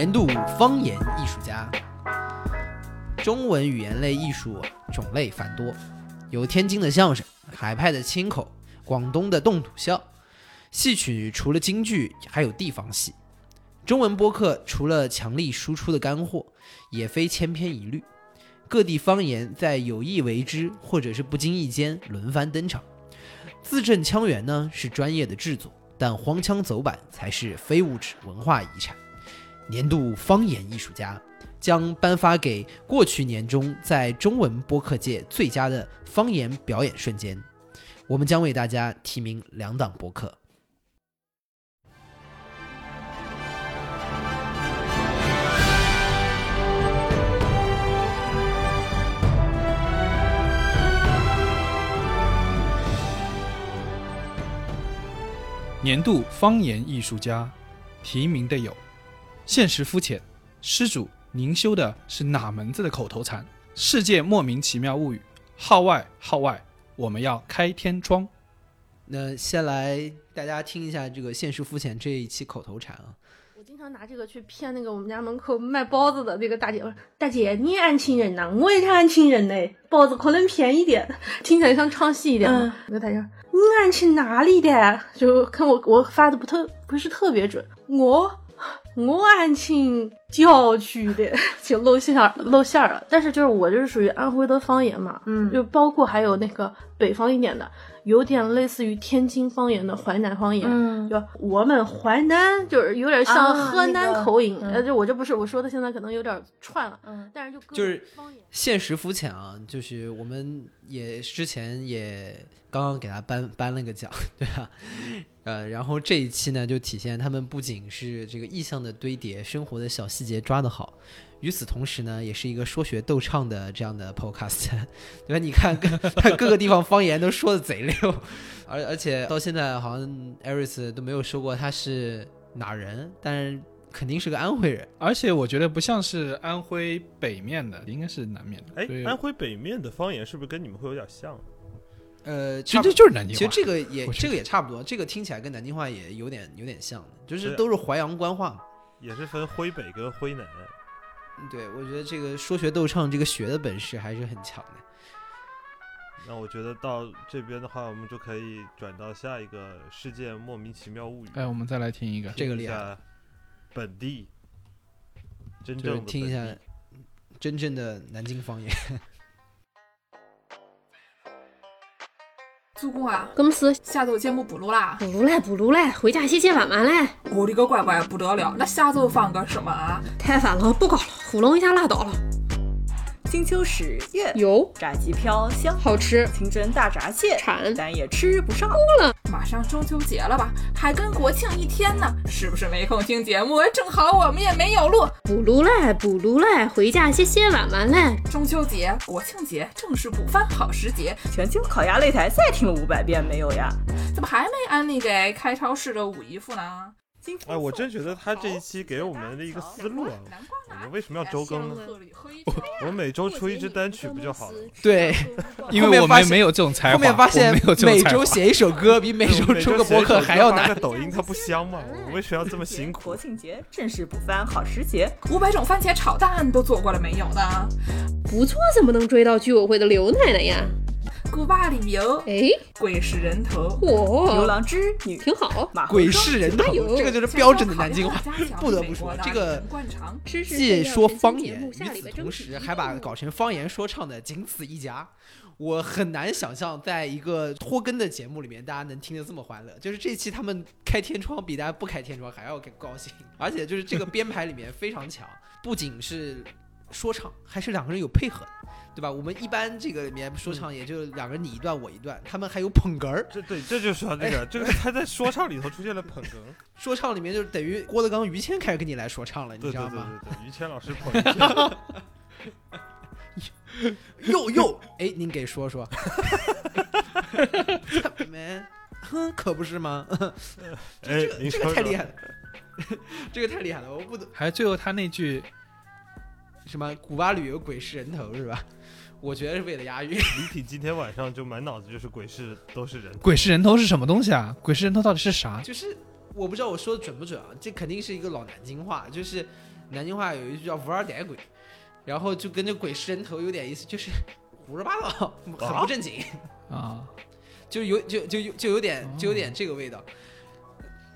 年度方言艺术家，中文语言类艺术种类繁多，有天津的相声、海派的清口、广东的冻土笑。戏曲除了京剧，还有地方戏。中文播客除了强力输出的干货，也非千篇一律。各地方言在有意为之，或者是不经意间轮番登场。字正腔圆呢是专业的制作，但荒腔走板才是非物质文化遗产。年度方言艺术家将颁发给过去年中在中文播客界最佳的方言表演瞬间。我们将为大家提名两档播客。年度方言艺术家提名的有。现实肤浅，施主，您修的是哪门子的口头禅？世界莫名其妙物语，号外号外，我们要开天窗。那先来大家听一下这个现实肤浅这一期口头禅啊。我经常拿这个去骗那个我们家门口卖包子的那个大姐，大姐你也安庆人呐？我也是安庆人嘞，包子可能便宜点，听起来像唱戏一点。那个大姐，你安庆哪里的？就看我我发的不特不是特别准，我。我安庆郊区的，就露馅儿露馅儿了。但是就是我就是属于安徽的方言嘛，嗯，就包括还有那个北方一点的，有点类似于天津方言的淮南方言，嗯，就我们淮南就是有点像河南口音，呃，就我这不是我说的，现在可能有点串了，嗯，但是就就是现实肤浅啊，就是我们也之前也刚刚给他颁颁了个奖，对吧？呃，然后这一期呢，就体现他们不仅是这个意象的堆叠，生活的小细节抓得好，与此同时呢，也是一个说学逗唱的这样的 podcast，对吧？你看，各各个地方方言都说的贼溜，而而且到现在好像艾瑞斯都没有说过他是哪人，但是肯定是个安徽人，而且我觉得不像是安徽北面的，应该是南面的。哎，安徽北面的方言是不是跟你们会有点像？呃，其实就是南京话。其实这个也这个也差不多，这个听起来跟南京话也有点有点像的，就是都是淮扬官话，也是分徽北跟徽南。对，我觉得这个说学逗唱这个学的本事还是很强的。那我觉得到这边的话，我们就可以转到下一个世界莫名其妙物语。哎，我们再来听一个，这个厉害，本地真正听一下真正的南京方言。主公啊，哥们是下周节目不录啦？不录了，不录了，回家洗洗碗碗嘞。我的个乖乖，不得了！那下周放个什么啊？太烦了，不搞了，糊弄一下拉倒了。金秋十月，有炸鸡飘香，好吃；清蒸大闸蟹，馋，但也吃不上。哭了，马上中秋节了吧？还跟国庆一天呢，是不是没空听节目？正好我们也没有录。补录嘞，补录嘞，回家歇歇玩玩嘞。中秋节、国庆节正是补番好时节。全球烤鸭擂台再听了五百遍没有呀？怎么还没安利给开超市的五姨夫呢？哎，我真觉得他这一期给我们的一个思路啊，我们为什么要周更呢？我们每周出一支单曲不就好了？对，因为我们没有这种才华。后面发现没有每周写一首歌 比每周出个博客还要难。抖音它不香吗？我为什么要这么辛苦？国庆节正是补番好时节，五百种番茄炒蛋都做过了没有呢？不错，怎么能追到居委会的刘奶奶呀？古巴旅游哎，鬼是人头，哦，牛郎织女挺好。鬼是人头，这个就是标准的南京话。不得不说，这个既说方言，与此同时还把搞成方言说唱的仅此一家。我很难想象，在一个拖更的节目里面，大家能听得这么欢乐。就是这期他们开天窗比大家不开天窗还要更高兴，而且就是这个编排里面非常强，不仅是说唱，还是两个人有配合。对吧？我们一般这个里面说唱也就两个人你一段我一段，他们还有捧哏儿。这对，这就是他那个，这 个他在说唱里头出现了捧哏。说唱里面就等于郭德纲、于谦开始跟你来说唱了，你知道吗？对对对，于谦老师捧。又又，哎，您给说说。没，哼，可不是吗？哎，这个太厉害了，这个太厉害了，我不懂。还最后他那句什么“古巴旅游鬼是人头”是吧？我觉得是为了押韵。李挺今天晚上就满脑子就是鬼是都是人，鬼是人头是什么东西啊？鬼是人头到底是啥？就是我不知道我说的准不准啊？这肯定是一个老南京话，就是南京话有一句叫“无二逮鬼”，然后就跟这“鬼是人头”有点意思，就是胡说八道，很不正经啊，就有就就就有点就有点这个味道。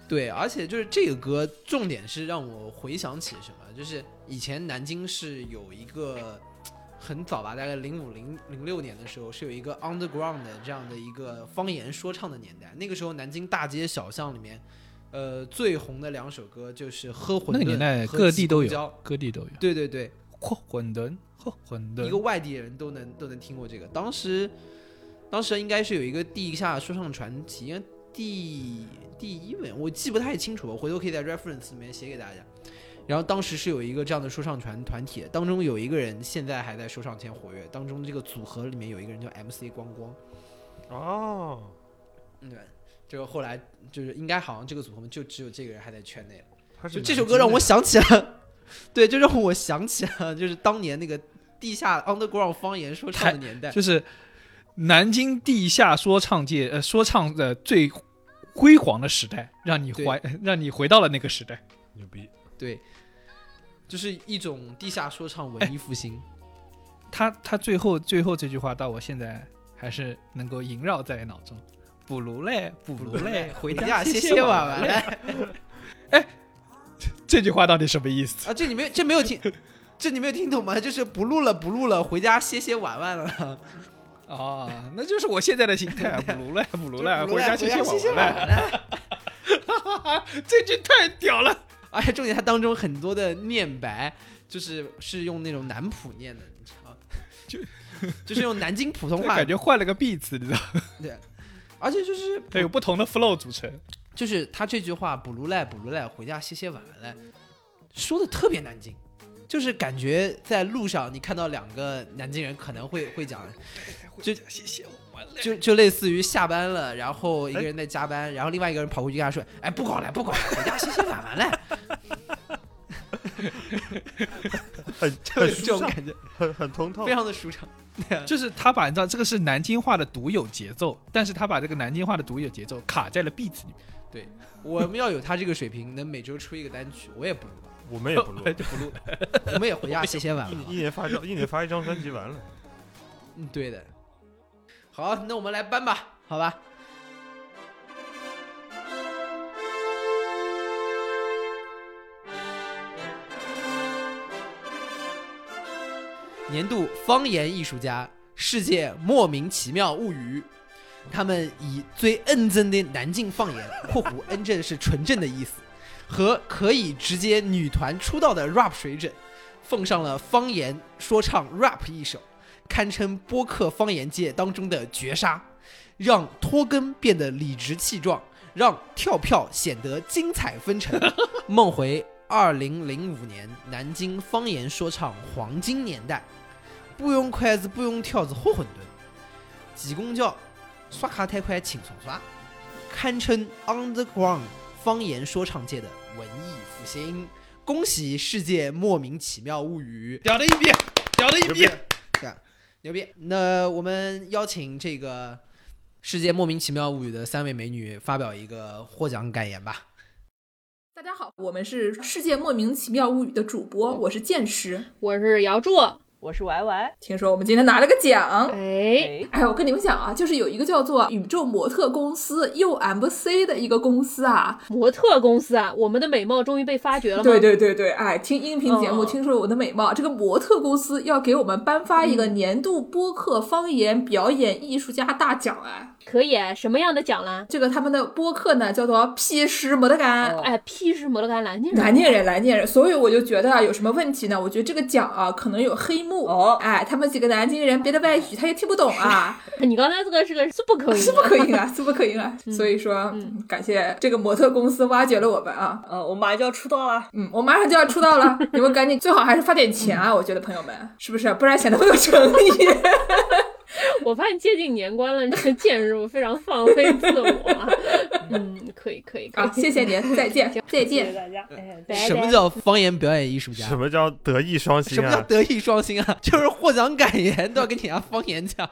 对，而且就是这个歌，重点是让我回想起什么？就是以前南京是有一个。很早吧，大概零五零零六年的时候，是有一个 underground 的这样的一个方言说唱的年代。那个时候，南京大街小巷里面，呃，最红的两首歌就是《喝馄饨》。那个年代各地都有，各地都有。对对对，喝馄饨，喝馄饨。一个外地人都能都能听过这个。当时，当时应该是有一个地下说唱传奇，第第一位我记不太清楚，我回头可以在 reference 里面写给大家。然后当时是有一个这样的说唱团团体，当中有一个人现在还在说唱圈活跃，当中这个组合里面有一个人叫 MC 光光。哦，对，这个后来就是应该好像这个组合就只有这个人还在圈内了。就这首歌让我想起了，对，就让我想起了就是当年那个地下 underground 方言说唱的年代，就是南京地下说唱界呃说唱的最辉煌的时代，让你怀让你回到了那个时代，牛逼，对。就是一种地下说唱文艺复兴，他他最后最后这句话到我现在还是能够萦绕在脑中。补炉嘞，补炉嘞，回家歇歇玩玩嘞。哎，这句话到底什么意思啊？这你没这没有听，这你没有听懂吗？就是不录了，不录了，回家歇歇玩玩了。哦，那就是我现在的心态。补炉嘞，补炉嘞，回家歇歇玩玩嘞。这句太屌了。而且重点，它当中很多的念白，就是是用那种南普念的，你知道 就就是用南京普通话，感觉换了个 B 词，你知道 对，而且就是它有不同的 flow 组成。就是他这句话“补如赖，补如赖，回家歇歇晚来”，说的特别南京，就是感觉在路上你看到两个南京人可能会会讲，就歇歇晚就就类似于下班了，然后一个人在加班，然后另外一个人跑过去跟他说：“哎，不搞了，不搞了，回家歇歇晚晚来。”很这种感觉，很很通透，非常的舒畅。就是 他把你知道这个是南京话的独有节奏，但是他把这个南京话的独有节奏卡在了 beat 里面。对，我们要有他这个水平，能每周出一个单曲，我也不录，我们也不录，就不录，我们也回家歇歇晚了。一年发张，一年发一张专辑完了。嗯，对的。好，那我们来搬吧，好吧。年度方言艺术家，世界莫名其妙物语。他们以最恩正的南京方言（括弧恩正是纯正的意思）和可以直接女团出道的 rap 水准，奉上了方言说唱 rap 一首，堪称播客方言界当中的绝杀，让拖更变得理直气壮，让跳票显得精彩纷呈，梦回二零零五年南京方言说唱黄金年代，不用筷子，不用跳子和馄饨，挤公交、刷卡太快，轻松刷，堪称 underground 方言说唱界的文艺复兴。恭喜世界莫名其妙物语，屌的一逼，屌的一逼，对，牛逼！那我们邀请这个世界莫名其妙物语的三位美女发表一个获奖感言吧。大家好，我们是世界莫名其妙物语的主播，我是剑师，我是姚柱。我是 Y Y，听说我们今天拿了个奖，哎哎，我跟你们讲啊，就是有一个叫做宇宙模特公司 UMC 的一个公司啊，模特公司啊，我们的美貌终于被发掘了吗？对对对对，哎，听音频节目听说了我的美貌，这个模特公司要给我们颁发一个年度播客方言表演艺术家大奖哎。可以，什么样的奖啦？这个他们的播客呢叫做屁事没得干，哎，屁事没得干，南京人，南京人，南京人，所以我就觉得啊，有什么问题呢？我觉得这个奖啊可能有黑幕哦，哎，他们几个南京人别的外语他也听不懂啊。你刚才这个是个是不可以，是不可以啊，是不可以啊。所以说，嗯，感谢这个模特公司挖掘了我们啊。呃，我马上就要出道了，嗯，我马上就要出道了，你们赶紧，最好还是发点钱啊！我觉得朋友们是不是？不然显得没有诚意。我发现接近年关了，这个剑师非常放飞自我。嗯，可以可以，好，谢谢您，再见，再见，谢谢大家。什么叫方言表演艺术家？什么叫德艺双馨啊？什么叫德艺双馨啊？就是获奖感言都要给你家方言讲。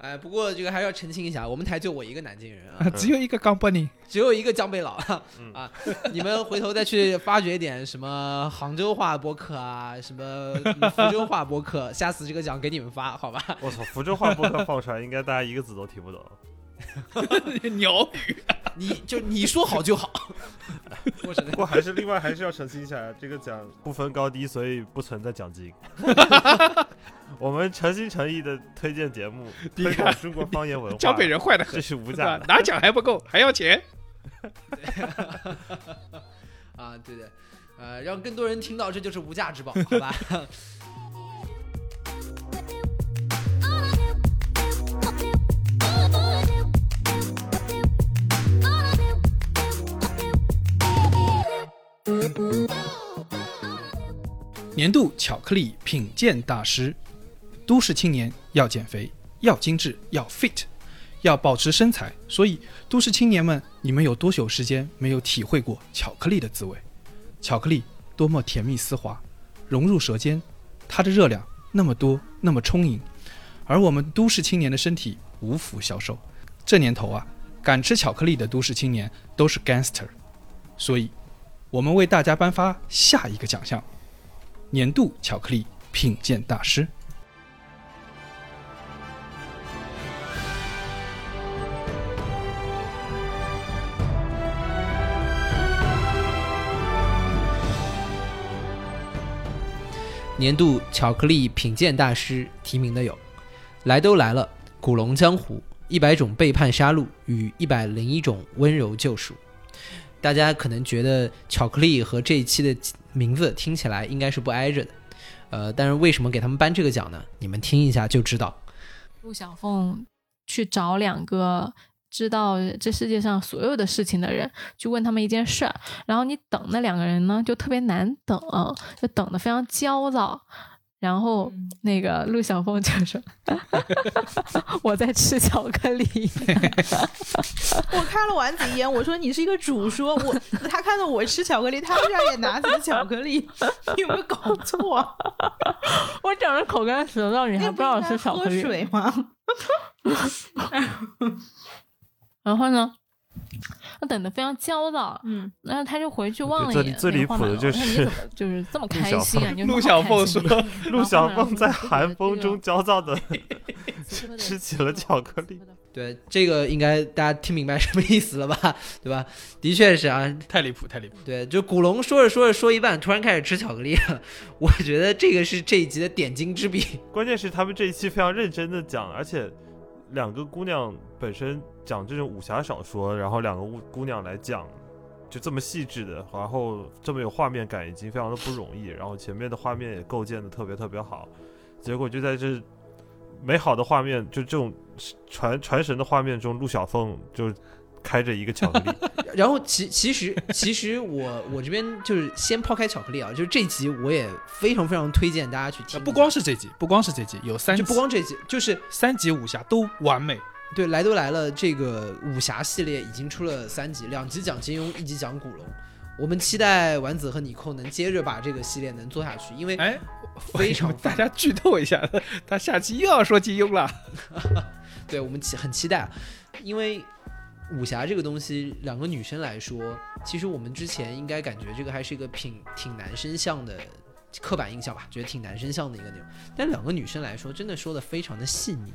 哎，不过这个还是要澄清一下，我们台就我一个南京人啊，只有一个江北人，只有一个江北佬啊。你们回头再去发掘一点什么杭州话播客啊，什么福州话播客，下次这个奖给你们发，好吧？我操，福州话播客放出来，应该大家一个字都听不懂。鸟语，你就你说好就好。不过还是另外还是要澄清一下，这个奖不分高低，所以不存在奖金。我们诚心诚意的推荐节目，推广中国方言文化。江北人坏的很，这是无价的，拿奖还不够，还要钱。啊，对对，呃，让更多人听到，这就是无价之宝，好吧？年度巧克力品鉴大师，都市青年要减肥，要精致，要 fit，要保持身材。所以，都市青年们，你们有多久时间没有体会过巧克力的滋味？巧克力多么甜蜜丝滑，融入舌尖，它的热量那么多，那么充盈，而我们都市青年的身体无福消受。这年头啊，敢吃巧克力的都市青年都是 gangster。所以，我们为大家颁发下一个奖项。年度巧克力品鉴大师。年度巧克力品鉴大师提名的有：来都来了、古龙江湖、一百种背叛杀戮与一百零一种温柔救赎。大家可能觉得巧克力和这一期的名字听起来应该是不挨着的，呃，但是为什么给他们颁这个奖呢？你们听一下就知道。陆小凤去找两个知道这世界上所有的事情的人，去问他们一件事儿，然后你等那两个人呢，就特别难等，就等的非常焦躁。然后那个陆小凤就说：“ 我在吃巧克力。”我看了丸子一眼，我说：“你是一个主说，我他看到我吃巧克力，他居然也拿起了巧克力，有没有搞错？我长着口干舌燥，你还不让我吃巧克力？水吗？然后呢？他等的非常焦躁，嗯，然后他就回去望了一眼。最离谱的就是就是这么开心啊！陆小凤说：“陆小凤在寒风中焦躁的 吃起了巧克力。”对，这个应该大家听明白什么意思了吧？对吧？的确是啊，太离谱，太离谱。对，就古龙说着说着说一半，突然开始吃巧克力了。我觉得这个是这一集的点睛之笔。关键是他们这一期非常认真的讲，而且两个姑娘本身。讲这种武侠小说，然后两个姑姑娘来讲就这么细致的，然后这么有画面感，已经非常的不容易。然后前面的画面也构建的特别特别好，结果就在这美好的画面，就这种传传神的画面中，陆小凤就开着一个巧克力。然后其其实其实我我这边就是先抛开巧克力啊，就是这集我也非常非常推荐大家去听。不光是这集，不光是这集，有三集，就不光这集，就是三集武侠都完美。对，来都来了，这个武侠系列已经出了三集，两集讲金庸，一集讲古龙。我们期待丸子和你寇能接着把这个系列能做下去，因为哎，非常 大家剧透一下，他下期又要说金庸了。对我们期很期待，因为武侠这个东西，两个女生来说，其实我们之前应该感觉这个还是一个挺挺男生向的刻板印象吧，觉得挺男生向的一个内容。但两个女生来说，真的说的非常的细腻。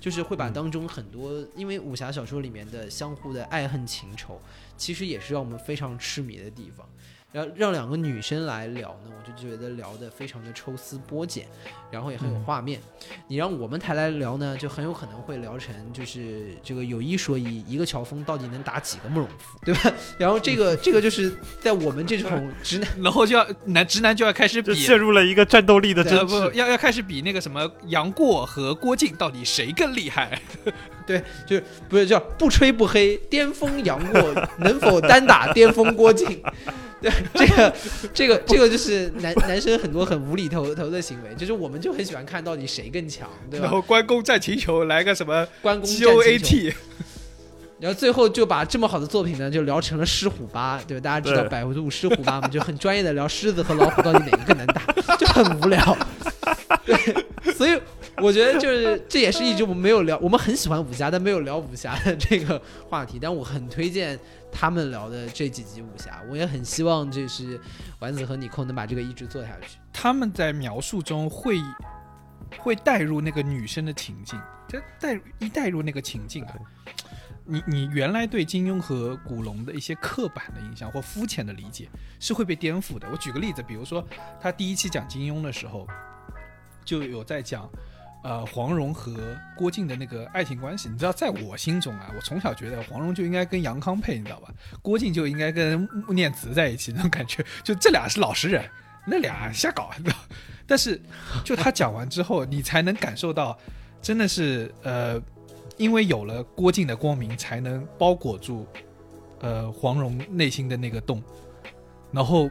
就是会把当中很多，因为武侠小说里面的相互的爱恨情仇，其实也是让我们非常痴迷的地方。然后让两个女生来聊呢，我就觉得聊得非常的抽丝剥茧，然后也很有画面。你让我们台来聊呢，就很有可能会聊成就是这个有一说一，一个乔峰到底能打几个慕容复，对吧？然后这个 这个就是在我们这种 直男，然后就要男直男就要开始比，陷入了一个战斗力的争执，要要开始比那个什么杨过和郭靖到底谁更厉害？对，就是不是叫不吹不黑，巅峰杨过能否单打巅峰郭靖？对，这个，这个，这个就是男男生很多很无厘头头的行为，就是我们就很喜欢看到底谁更强，对吧？然后关公战秦琼来个什么关公 G O A T，然后最后就把这么好的作品呢，就聊成了狮虎八，对吧？大家知道百度狮虎八嘛，就很专业的聊狮子和老虎到底哪个更能打，就很无聊。对，所以我觉得就是这也是一直我们没有聊，我们很喜欢武侠，但没有聊武侠的这个话题，但我很推荐。他们聊的这几集武侠，我也很希望就是丸子和你空能把这个一直做下去。他们在描述中会会带入那个女生的情境，这带一带入那个情境啊，你你原来对金庸和古龙的一些刻板的印象或肤浅的理解是会被颠覆的。我举个例子，比如说他第一期讲金庸的时候，就有在讲。呃，黄蓉和郭靖的那个爱情关系，你知道，在我心中啊，我从小觉得黄蓉就应该跟杨康配，你知道吧？郭靖就应该跟穆念慈在一起，那种感觉，就这俩是老实人，那俩瞎搞，你知道？但是，就他讲完之后，你才能感受到，真的是呃，因为有了郭靖的光明，才能包裹住呃黄蓉内心的那个洞，然后。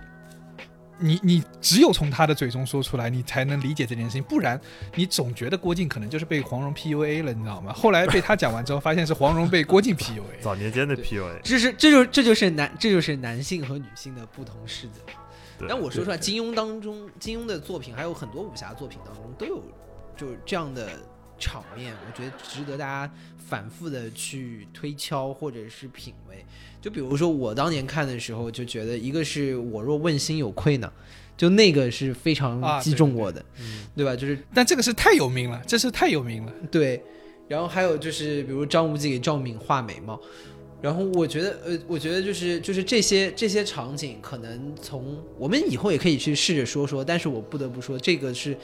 你你只有从他的嘴中说出来，你才能理解这件事情，不然你总觉得郭靖可能就是被黄蓉 PUA 了，你知道吗？后来被他讲完之后，发现是黄蓉被郭靖 PUA。早年间的 PUA，这是这就这就是男这就是男性和女性的不同视角。但我说出来，金庸当中，金庸的作品还有很多武侠作品当中都有就是这样的场面，我觉得值得大家反复的去推敲或者是品味。就比如说我当年看的时候，就觉得一个是我若问心有愧呢，就那个是非常击中我的，对吧？就是，但这个是太有名了，这是太有名了。对，然后还有就是，比如张无忌给赵敏画眉毛，然后我觉得，呃，我觉得就是就是这些这些场景，可能从我们以后也可以去试着说说，但是我不得不说，这个是，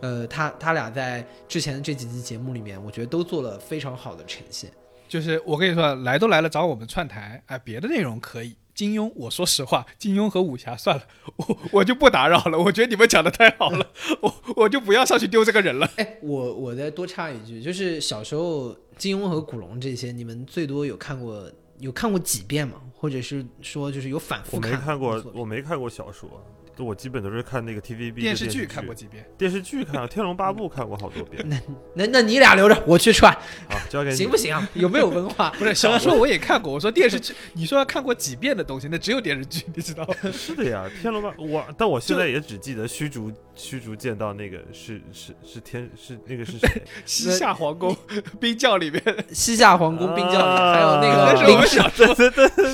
呃，他他俩在之前的这几集节目里面，我觉得都做了非常好的呈现。就是我跟你说，来都来了，找我们串台，哎，别的内容可以。金庸，我说实话，金庸和武侠算了，我我就不打扰了。我觉得你们讲的太好了，我我就不要上去丢这个人了。哎，我我再多插一句，就是小时候金庸和古龙这些，你们最多有看过有看过几遍吗？或者是说就是有反复看？我没看过，我没看过小说。我基本都是看那个 TVB 电视剧看过几遍，电视剧看《天龙八部》看过好多遍。那那那你俩留着，我去串。好，交给你。行不行啊？有没有文化？不是小说我也看过。我说电视剧，你说要看过几遍的东西，那只有电视剧，你知道吗？是的呀，《天龙八》我，但我现在也只记得虚竹虚竹见到那个是是是天是那个是谁？西夏皇宫冰窖里面，西夏皇宫冰窖里还有那个我们小时候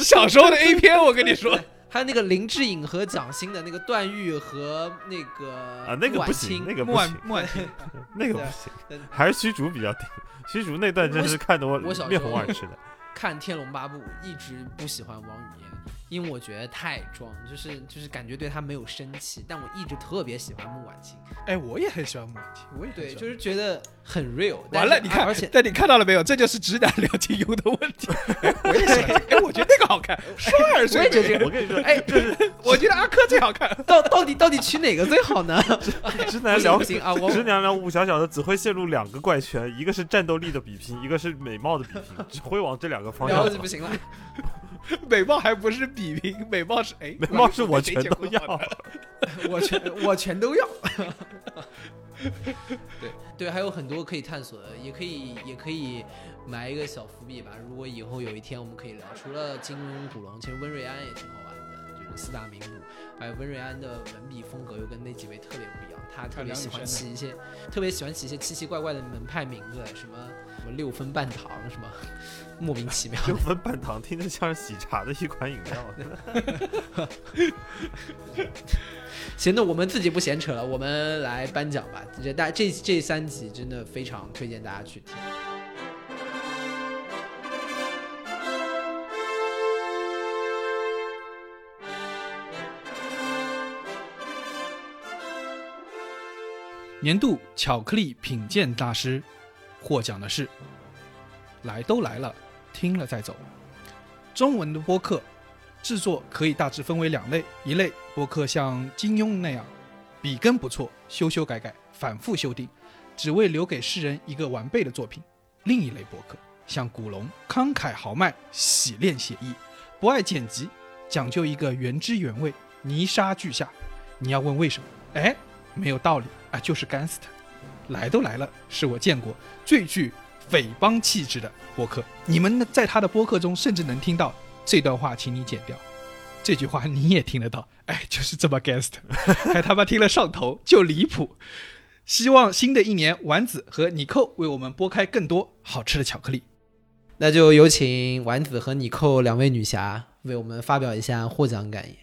小时候的 A 片，我跟你说。还有那个林志颖和蒋欣的那个段誉和那个啊，那个不行，那个不行，那个不行，还是虚竹比较顶。虚竹那段真是看得我面红耳赤的。看《天龙八部》一直不喜欢王语嫣，因为我觉得太装，就是就是感觉对他没有生气，但我一直特别喜欢穆婉清。哎，我也很喜欢穆婉清，我也对，就是觉得很 real。完了，你看，而且但你看到了没有？这就是直男聊金庸的问题。哎，我也喜欢，哎，我觉得那个好看，帅儿我也觉得这个，我跟你说，哎，我觉得阿珂最好看。到到底到底娶哪个最好呢？直男聊不行啊，我直男聊武小小的只会陷入两个怪圈，一个是战斗力的比拼，一个是美貌的比拼，只会往这两个方向不行了。美貌还不是比拼，美貌是哎，美貌是 我全都要，我全我全都要。对对，还有很多可以探索的，也可以也可以埋一个小伏笔吧。如果以后有一天我们可以聊，除了金庸、古龙，其实温瑞安也挺好玩的，就是四大名捕。还有温瑞安的文笔风格又跟那几位特别不一样，他特别喜欢起一些特别喜欢起一些奇奇怪怪的门派名字，什么什么六分半堂，什么莫名其妙。六分半糖听着像是喜茶的一款饮料。行，那我们自己不闲扯了，我们来颁奖吧。这大这这三集真的非常推荐大家去听。年度巧克力品鉴大师获奖的是，来都来了，听了再走。中文的播客制作可以大致分为两类：一类播客像金庸那样，笔根不错，修修改改，反复修订，只为留给世人一个完备的作品；另一类播客像古龙，慷慨豪迈，洗练写意，不爱剪辑，讲究一个原汁原味，泥沙俱下。你要问为什么？哎，没有道理。啊，就是 Gangster，来都来了，是我见过最具匪帮气质的播客。你们在他的播客中甚至能听到这段话，请你剪掉。这句话你也听得到，哎，就是这么 Gangster，还 他妈听了上头，就离谱。希望新的一年，丸子和你寇为我们拨开更多好吃的巧克力。那就有请丸子和你寇两位女侠为我们发表一下获奖感言。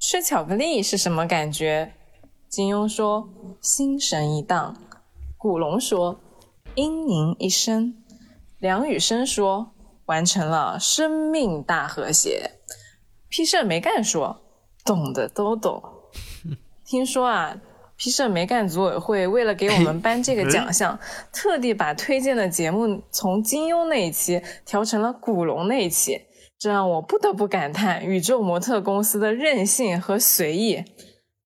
吃巧克力是什么感觉？金庸说：“心神一荡。”古龙说：“英宁一声。”梁羽生说：“完成了生命大和谐。”批社没干说：“懂的都懂。”听说啊，批社没干组委会为了给我们颁这个奖项，特地把推荐的节目从金庸那一期调成了古龙那一期，这让我不得不感叹宇宙模特公司的任性和随意。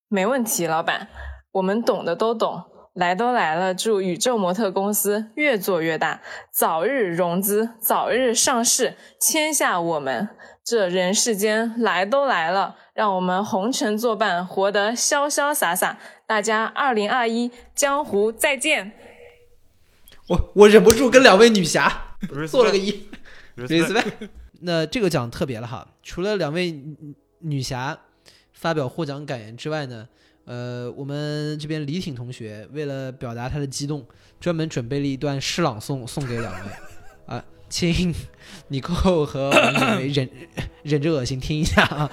没问题，老板，我们懂的都懂。来都来了，祝宇宙模特公司越做越大，早日融资，早日上市，签下我们。这人世间来都来了，让我们红尘作伴，活得潇潇洒洒。大家二零二一江湖再见。我我忍不住跟两位女侠做了个揖 respect 那这个奖特别了哈，除了两位女侠发表获奖感言之外呢，呃，我们这边李挺同学为了表达他的激动，专门准备了一段诗朗诵送给两位啊，请你寇和王忍忍着恶心听一下啊。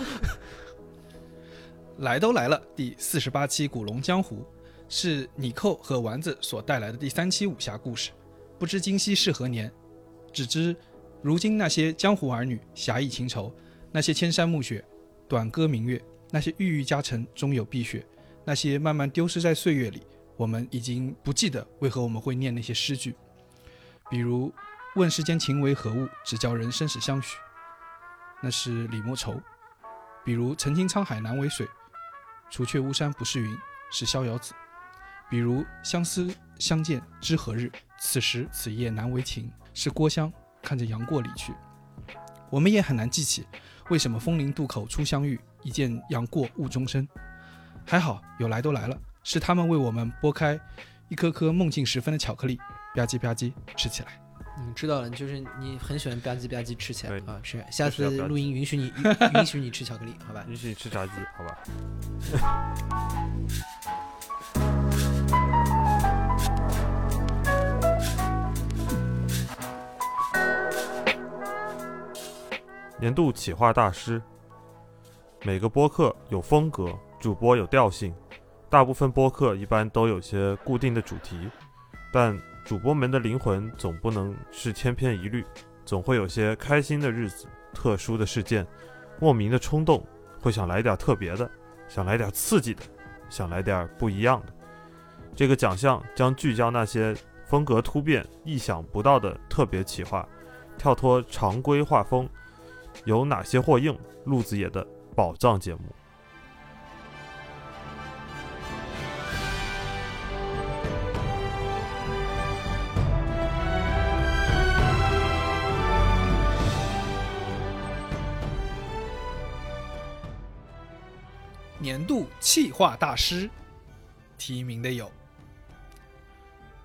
来都来了，第四十八期《古龙江湖》是你寇和丸子所带来的第三期武侠故事。不知今夕是何年，只知如今那些江湖儿女侠义情仇，那些千山暮雪、短歌明月，那些郁郁加成终有碧血，那些慢慢丢失在岁月里，我们已经不记得为何我们会念那些诗句，比如“问世间情为何物，只教人生死相许”，那是李莫愁；比如“曾经沧海难为水”。除却巫山不是云，是逍遥子。比如相思相见知何日，此时此夜难为情，是郭襄看着杨过离去。我们也很难记起，为什么风林渡口初相遇，一见杨过误终身。还好有来都来了，是他们为我们剥开一颗颗梦境时分的巧克力，吧唧吧唧吃起来。嗯，知道了，就是你很喜欢吧唧吧唧吃起来啊，是。下次录音允许你允许你吃巧克力，好吧？允许你吃炸鸡，好吧？年度企划大师。每个播客有风格，主播有调性，大部分播客一般都有些固定的主题，但主播们的灵魂总不能是千篇一律，总会有些开心的日子、特殊的事件，莫名的冲动，会想来点特别的，想来点刺激的，想来点不一样的。这个奖项将聚焦那些风格突变、意想不到的特别企划，跳脱常规画风。有哪些货应？路子野的宝藏节目。年度企划大师提名的有《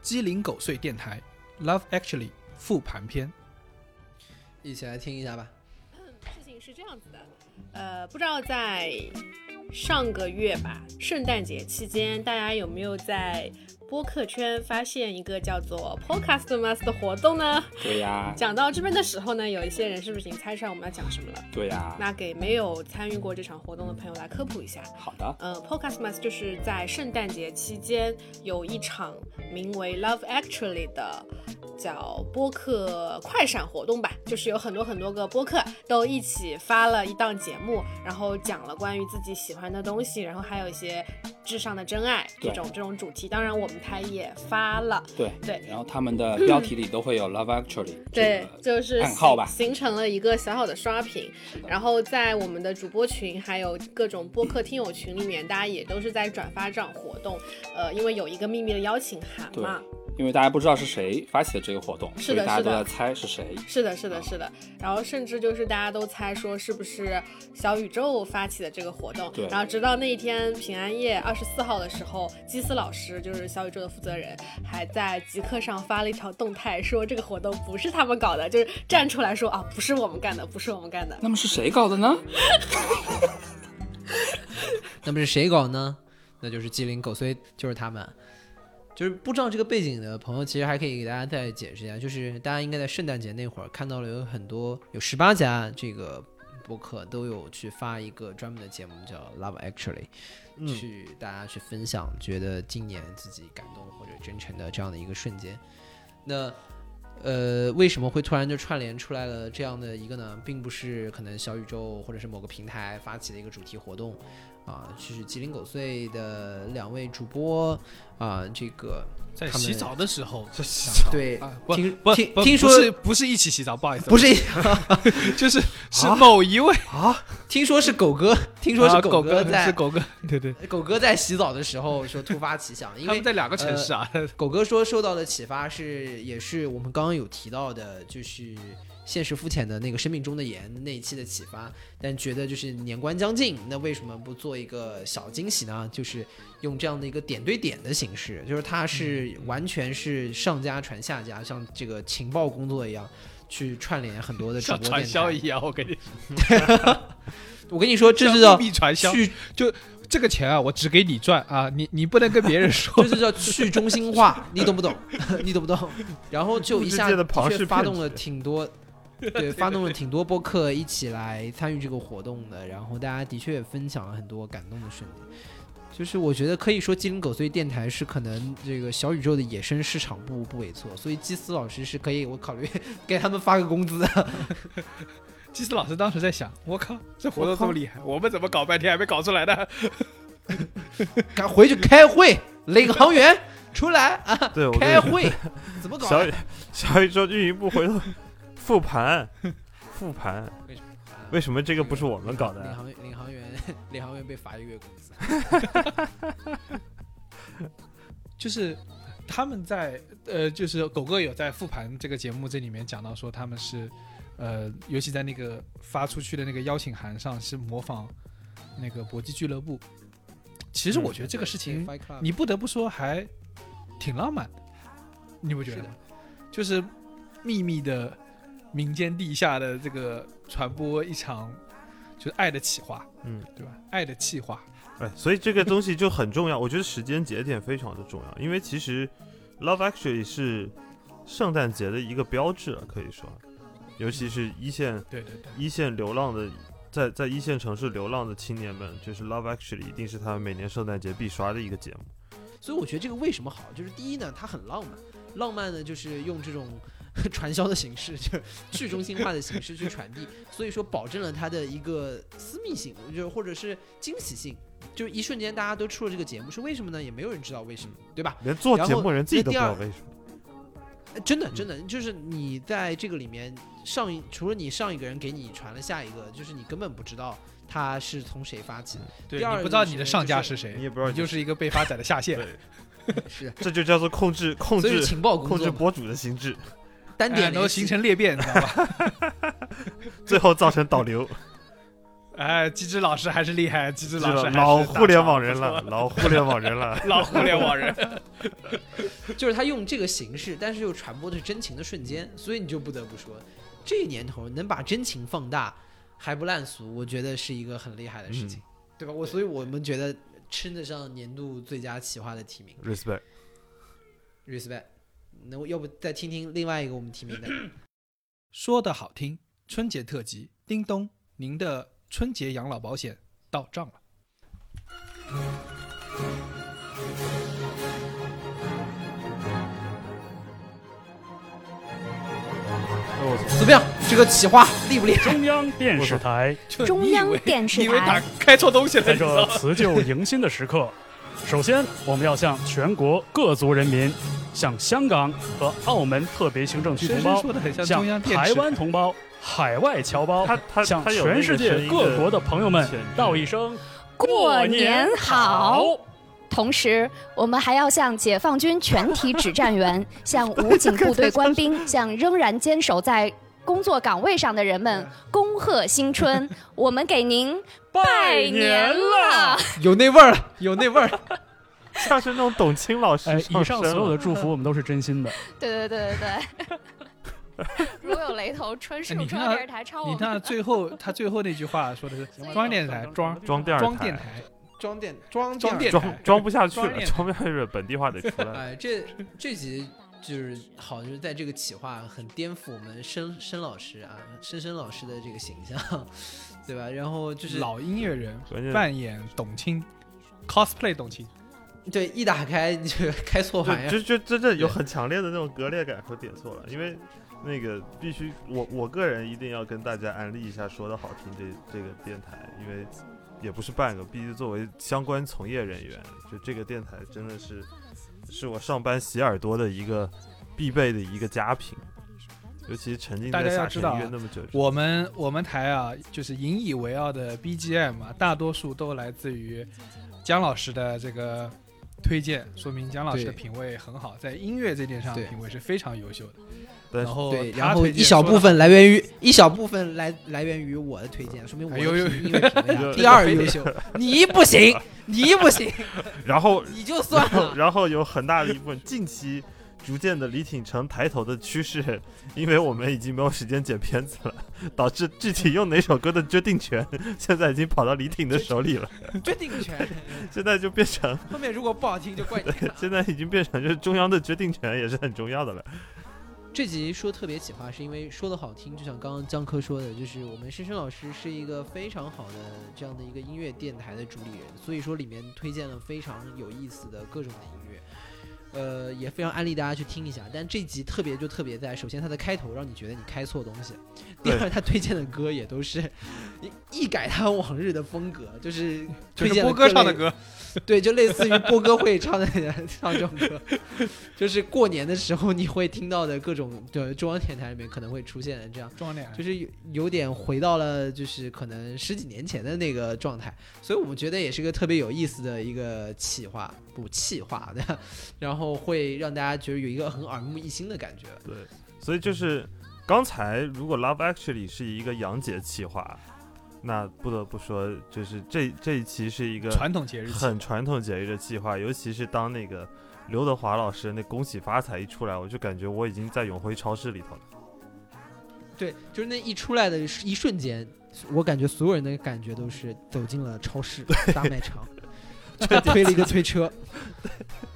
鸡零狗碎电台》Love Actually 复盘篇，一起来听一下吧。事情是这样子的，呃，不知道在上个月吧，圣诞节期间，大家有没有在播客圈发现一个叫做 Podcast Mas 的活动呢？对呀。讲到这边的时候呢，有一些人是不是已经猜出来我们要讲什么了？对呀。那给没有参与过这场活动的朋友来科普一下。好的。嗯，Podcast Mas 就是在圣诞节期间有一场名为 Love Actually 的叫播客快闪活动吧，就是有很多很多个播客都一起发了一档节目，然后讲了关于自己喜欢的东西，然后还有一些至上的真爱这种这种主题。当然我们台也发了。对对。然后他们的标题里都会有 Love Actually。对，就是暗号吧，形成了一个小小的刷屏。然后在我们的主播群还有各种播客听友群里面，大家也都是在转发这场活动。呃，因为有一个秘密的邀请函嘛。因为大家不知道是谁发起的这个活动，是的，大家都在猜是谁。是的，是的，是的。然后甚至就是大家都猜说是不是小宇宙发起的这个活动。对。然后直到那一天平安夜二十四号的时候，基斯老师就是小宇宙的负责人，还在极客上发了一条动态，说这个活动不是他们搞的，就是站出来说啊，不是我们干的，不是我们干的。那么是谁搞的呢？那么是谁搞呢？那就是鸡零狗碎，就是他们。就是不知道这个背景的朋友，其实还可以给大家再解释一下。就是大家应该在圣诞节那会儿看到了有很多有十八家这个博客都有去发一个专门的节目，叫 Love Actually，、嗯、去大家去分享觉得今年自己感动或者真诚的这样的一个瞬间。那呃，为什么会突然就串联出来了这样的一个呢？并不是可能小宇宙或者是某个平台发起的一个主题活动。啊，就是鸡零狗碎的两位主播啊，这个在洗澡的时候，对，听不听不听说不是不是一起洗澡，不好意思，不是，就是是某一位啊，听说是狗哥，听说是狗哥在是狗哥，对对，狗哥在洗澡的时候说突发奇想，因为他们在两个城市啊，呃、狗哥说受到的启发是也是我们刚刚有提到的，就是。现实肤浅的那个生命中的盐那一期的启发，但觉得就是年关将近，那为什么不做一个小惊喜呢？就是用这样的一个点对点的形式，就是它是完全是上家传下家，像这个情报工作一样，去串联很多的传销一样。我跟你，我跟你说，这是叫秘传销，去就这个钱啊，我只给你赚啊，你你不能跟别人说，这就叫去中心化，你懂不懂？你懂不懂？然后就一下的确发动了挺多。对，发动了挺多播客一起来参与这个活动的，然后大家的确也分享了很多感动的瞬间。就是我觉得可以说，鸡零狗碎电台是可能这个小宇宙的野生市场部不为错，所以基斯老师是可以，我考虑 给他们发个工资的。基斯老师当时在想，我靠，这活动这么厉害，我们怎么搞半天还没搞出来呢？赶回去开会，领航员出来啊！对，开会怎么搞？小宇小宇宙运营部回头。复盘，复盘，为什么为什么这个不是我们搞的？领航领航员领航员被罚一个月工资。就是他们在呃，就是狗哥有在复盘这个节目这里面讲到说，他们是呃，尤其在那个发出去的那个邀请函上是模仿那个搏击俱乐部。其实我觉得这个事情，你不得不说还挺浪漫的，你不觉得吗？就是秘密的。民间地下的这个传播一场，就是爱的企划，嗯，对吧？爱的企划，哎，所以这个东西就很重要。我觉得时间节点非常的重要，因为其实 Love Actually 是圣诞节的一个标志了，可以说，尤其是一线，对对对，一线流浪的，在在一线城市流浪的青年们，就是 Love Actually 一定是他们每年圣诞节必刷的一个节目。所以我觉得这个为什么好，就是第一呢，它很浪漫，浪漫呢就是用这种。传销的形式，就是去中心化的形式去传递，所以说保证了它的一个私密性，就或者是惊喜性。就一瞬间大家都出了这个节目，是为什么呢？也没有人知道为什么，对吧？连做节目人自己都不知道为什么。呃真的，真的，就是你在这个里面上一，除了你上一个人给你传了下一个，就是你根本不知道他是从谁发起的。对第二你不知道你的上家是谁，你也不知道你就是一个被发仔的下线。是这就叫做控制控制情报控制博主的心智，单点都形成裂变，你知道吧？最后造成导流。哎，机智老师还是厉害，机智老师还是老互联网人了，老互联网人了，老互联网人。就是他用这个形式，但是又传播的是真情的瞬间，所以你就不得不说，这年头能把真情放大还不烂俗，我觉得是一个很厉害的事情，嗯对吧？我所以我们觉得称得上年度最佳企划的提名 respect。，respect。那我要不再听听另外一个我们提名的？说的好听，春节特辑，叮咚，您的春节养老保险到账了。怎么样？这个企划厉不厉害？中央电视台，中央电视你以为打台，开错东西了？在这辞旧迎新的时刻，首先我们要向全国各族人民、向香港和澳门特别行政区同胞向台湾同胞、海外侨胞向全世界各国的朋友们道一声过年好。同时，我们还要向解放军全体指战员、向武警部队官兵、向仍然坚守在工作岗位上的人们恭贺新春！我们给您拜年了！有那味儿了，有那味儿。像是那种董卿老师哎，以上所有的祝福我们都是真心的。对对对对对，如有雷同，纯属哎你看中央电视台抄我。你看最后他最后那句话说的是中央电视台装装电台装电台装电装装电装装不下去了，装不下去了，本地化得出来。哎，这这集就是好，就是在这个企划很颠覆我们申申老师啊，申申老师的这个形象，对吧？然后就是老音乐人扮演董卿，cosplay 董卿。对，一打开你就 开错玩意就儿，就真正有很强烈的那种割裂感和点错了，因为那个必须我我个人一定要跟大家安利一下，说的好听这这个电台，因为也不是半个，必须作为相关从业人员，就这个电台真的是是我上班洗耳朵的一个必备的一个佳品，尤其沉浸大在夏天家要知道啊音乐那么久，我们我们台啊，就是引以为傲的 BGM 啊，大多数都来自于姜老师的这个推荐，说明姜老师的品味很好，在音乐这点上品味是非常优秀的。然后对，然后一小部分来源于一小部分来来源于我的推荐，说明我的哎呦呦品音乐品味啊有第二优秀，你不行，你不行，然后你就算了。然后有很大的一部分近期逐渐的李挺成抬头的趋势，因为我们已经没有时间剪片子了，导致具体用哪首歌的决定权现在已经跑到李挺的手里了，决定权，现在就变成后面如果不好听就怪你。现在已经变成就是中央的决定权也是很重要的了。这集说特别企划，是因为说的好听，就像刚刚江科说的，就是我们深深老师是一个非常好的这样的一个音乐电台的主理人，所以说里面推荐了非常有意思的各种的音乐。呃，也非常安利大家去听一下。但这集特别就特别在，首先它的开头让你觉得你开错东西，第二他推荐的歌也都是 一一改他往日的风格，就是推 就是荐波哥唱的歌，对，就类似于波哥会唱的唱这种歌，就是过年的时候你会听到的各种对中央电台里面可能会出现的这样，中央电台。就是有有点回到了就是可能十几年前的那个状态，所以我们觉得也是个特别有意思的一个企划，不企划的，然后会让大家觉得有一个很耳目一新的感觉。对，所以就是刚才如果 Love Actually 是一个洋节企划，那不得不说，就是这这一期是一个传统节日很传统节日的计划，尤其是当那个刘德华老师那恭喜发财一出来，我就感觉我已经在永辉超市里头了。对，就是那一出来的一瞬间，我感觉所有人的感觉都是走进了超市大卖场，推推了一个推车。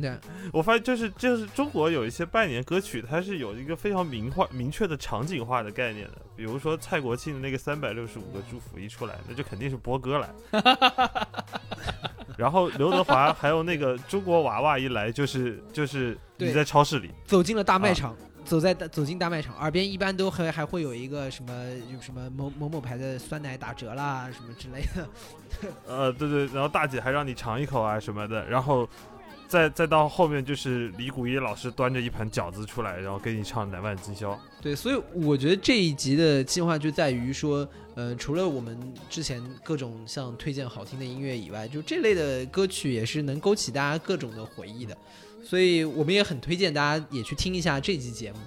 对，我发现就是就是中国有一些拜年歌曲，它是有一个非常明化明确的场景化的概念的。比如说蔡国庆的那个三百六十五个祝福一出来，那就肯定是波哥来。然后刘德华还有那个中国娃娃一来，就是就是你在超市里走进了大卖啊场，走在走进大卖场，耳边一般都还还会有一个什么有什么某某某牌的酸奶打折啦什么之类的。呃，对对，然后大姐还让你尝一口啊什么的，然后再再到后面就是李谷一老师端着一盘饺子出来，然后给你唱《难忘今宵》。对，所以我觉得这一集的计划就在于说，呃，除了我们之前各种像推荐好听的音乐以外，就这类的歌曲也是能勾起大家各种的回忆的。所以我们也很推荐大家也去听一下这期节目。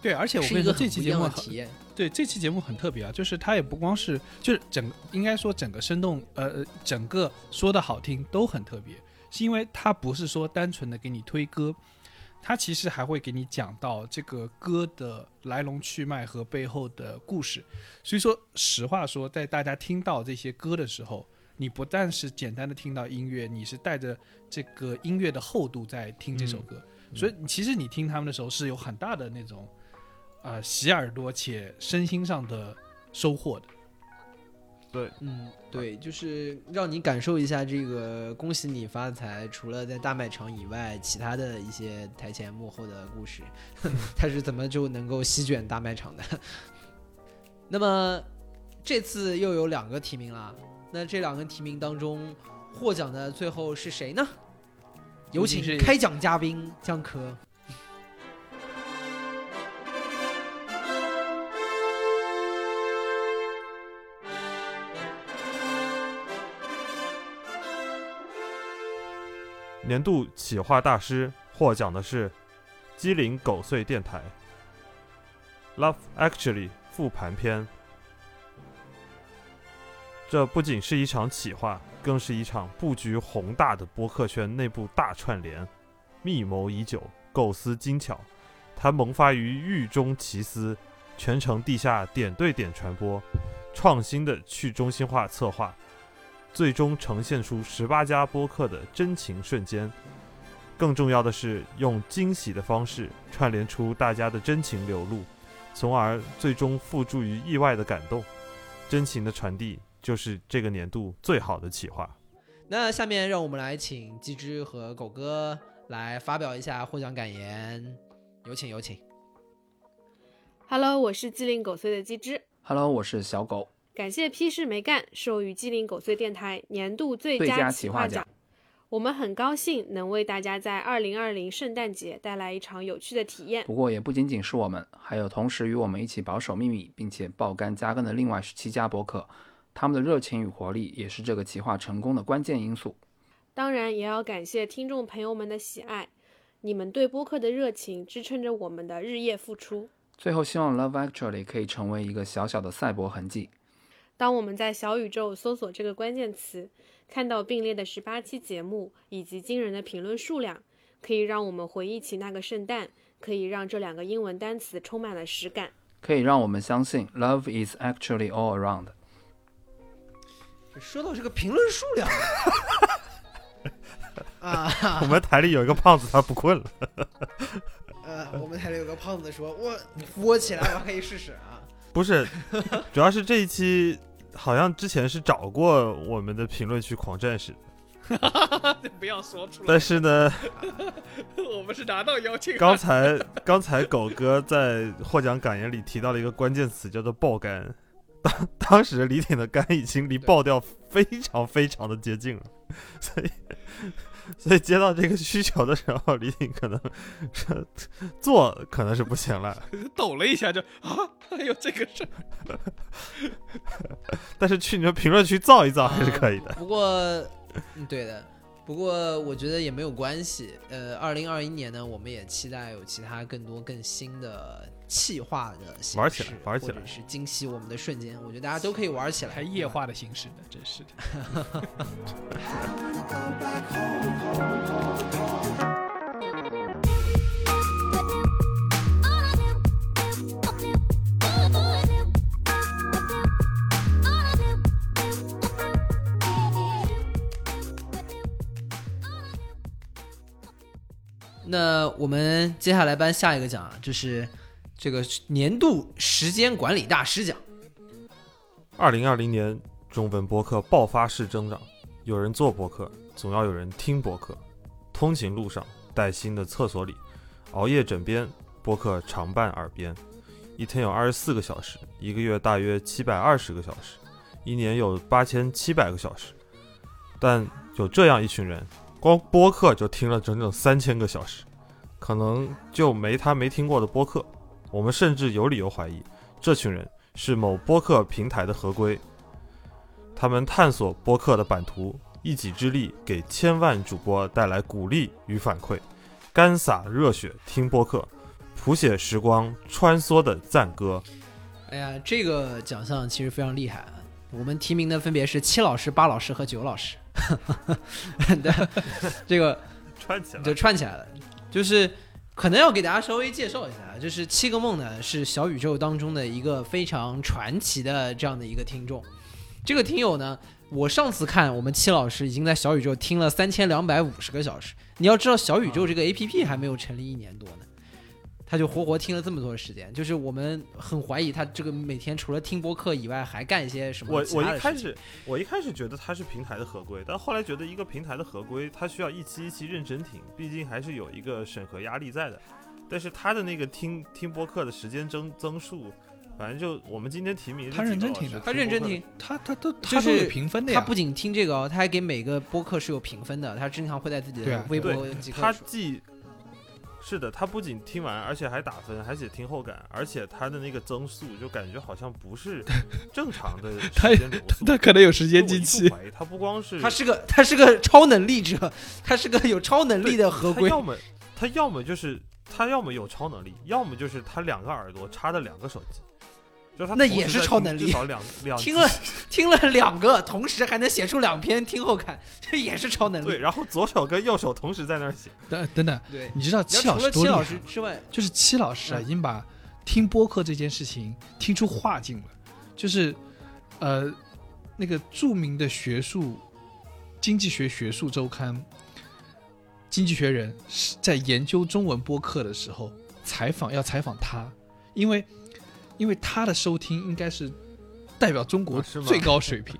对，而且我是跟你说，一个很不一这期节目很样的体验。对，这期节目很特别啊，就是它也不光是，就是整应该说整个生动，呃，呃整个说的好听都很特别，是因为它不是说单纯的给你推歌，它其实还会给你讲到这个歌的来龙去脉和背后的故事。所以说，实话说，在大家听到这些歌的时候，你不但是简单的听到音乐，你是带着这个音乐的厚度在听这首歌，所以其实你听他们的时候是有很大的那种。呃，洗耳朵且身心上的收获的。对，嗯，对，就是让你感受一下这个恭喜你发财，除了在大卖场以外，其他的一些台前幕后的故事，它是怎么就能够席卷大卖场的？那么这次又有两个提名了，那这两个提名当中获奖的最后是谁呢？有请开奖嘉宾江科。年度企划大师获奖的是机灵狗碎电台《Love Actually》复盘篇。这不仅是一场企划，更是一场布局宏大的播客圈内部大串联，密谋已久，构思精巧。它萌发于狱中奇思，全程地下点对点传播，创新的去中心化策划。最终呈现出十八家播客的真情瞬间。更重要的是，用惊喜的方式串联出大家的真情流露，从而最终付诸于意外的感动。真情的传递就是这个年度最好的企划。那下面让我们来请鸡之和狗哥来发表一下获奖感言，有请有请。Hello，我是机灵狗碎的鸡之，Hello，我是小狗。感谢屁事没干授予鸡零狗碎电台年度最最佳企划企划奖。我们很高兴能为大家在二零二零圣诞节带来一场有趣的体验。不过也不仅仅是我们，还有同时与我们一起保守秘密并且爆肝加更的另外十七家博客，他们的热情与活力也是这个企划成功的关键因素。当然，也要感谢听众朋友们的喜爱，你们对播客的热情支撑着我们的日夜付出。最后，希望 Love Actually 可以成为一个小小的赛博痕迹。当我们在小宇宙搜索这个关键词，看到并列的十八期节目以及惊人的评论数量，可以让我们回忆起那个圣诞，可以让这两个英文单词充满了实感。可以让我们相信 Love is actually all around。说到这个评论数量 啊，我们台里有一个胖子，他不困了。呃，我们台里有个胖子说：“我你扶我起来，我可以试试啊。不是，主要是这一期好像之前是找过我们的评论区狂战士，不要说出来。但是呢，我们是拿到邀请。刚才刚才狗哥在获奖感言里提到了一个关键词，叫做爆肝。当当时李挺的肝已经离爆掉非常非常的接近了，所以所以接到这个需求的时候，李挺可能是做可能是不行了，抖了一下就啊，还有这个事儿。但是去你们评论区造一造还是可以的。不过，嗯，对的。不过我觉得也没有关系。呃，二零二一年呢，我们也期待有其他更多更新的气化的形式，玩起来玩起来或者是惊喜我们的瞬间。我觉得大家都可以玩起来，还液化的形式呢，真是的。那我们接下来颁下一个奖啊，就是这个年度时间管理大师奖。二零二零年中文播客爆发式增长，有人做播客，总要有人听播客。通勤路上、带薪的厕所里、熬夜枕边、播客常伴耳边，一天有二十四个小时，一个月大约七百二十个小时，一年有八千七百个小时。但有这样一群人，光播客就听了整整三千个小时，可能就没他没听过的播客。我们甚至有理由怀疑，这群人是某播客平台的合规。他们探索播客的版图，一己之力给千万主播带来鼓励与反馈，干洒热血听播客，谱写时光穿梭的赞歌。哎呀，这个奖项其实非常厉害啊！我们提名的分别是七老师、八老师和九老师，对，这个串起来就串起来了。就是可能要给大家稍微介绍一下，就是七个梦呢是小宇宙当中的一个非常传奇的这样的一个听众。这个听友呢，我上次看我们七老师已经在小宇宙听了三千两百五十个小时。你要知道，小宇宙这个 A P P 还没有成立一年多呢，他就活活听了这么多时间。就是我们很怀疑他这个每天除了听播客以外，还干一些什么我我一开始我一开始觉得他是平台的合规，但后来觉得一个平台的合规，他需要一期一期认真听，毕竟还是有一个审核压力在的。但是他的那个听听播客的时间增增速，反正就我们今天提名，他认真听的，他认真听，他他都就是他都有评分的呀。他不仅听这个哦，他还给每个播客是有评分的，他经常会在自己的微博他既是的，他不仅听完，而且还打分，还写听后感，而且他的那个增速就感觉好像不是 正常的他时间流速。他可能有时间机器怀疑他不光是他是个他是个超能力者，他是个有超能力的合规。他要么他要么就是他要么有超能力，要么就是他两个耳朵插的两个手机，就是他那也是超能力至少两 两听了听了两个，同时还能写出两篇听后感，这也是超能力。对，然后左手跟右手同时在那儿写。等等等对，你知道七老师多厉害吗师之外就是七老师啊，嗯已经把听播客这件事情听出化境了。就是呃，那个著名的学术经济学学术周刊《经济学人》是在研究中文播客的时候采访，要采访他，因为因为他的收听应该是代表中国最高水平。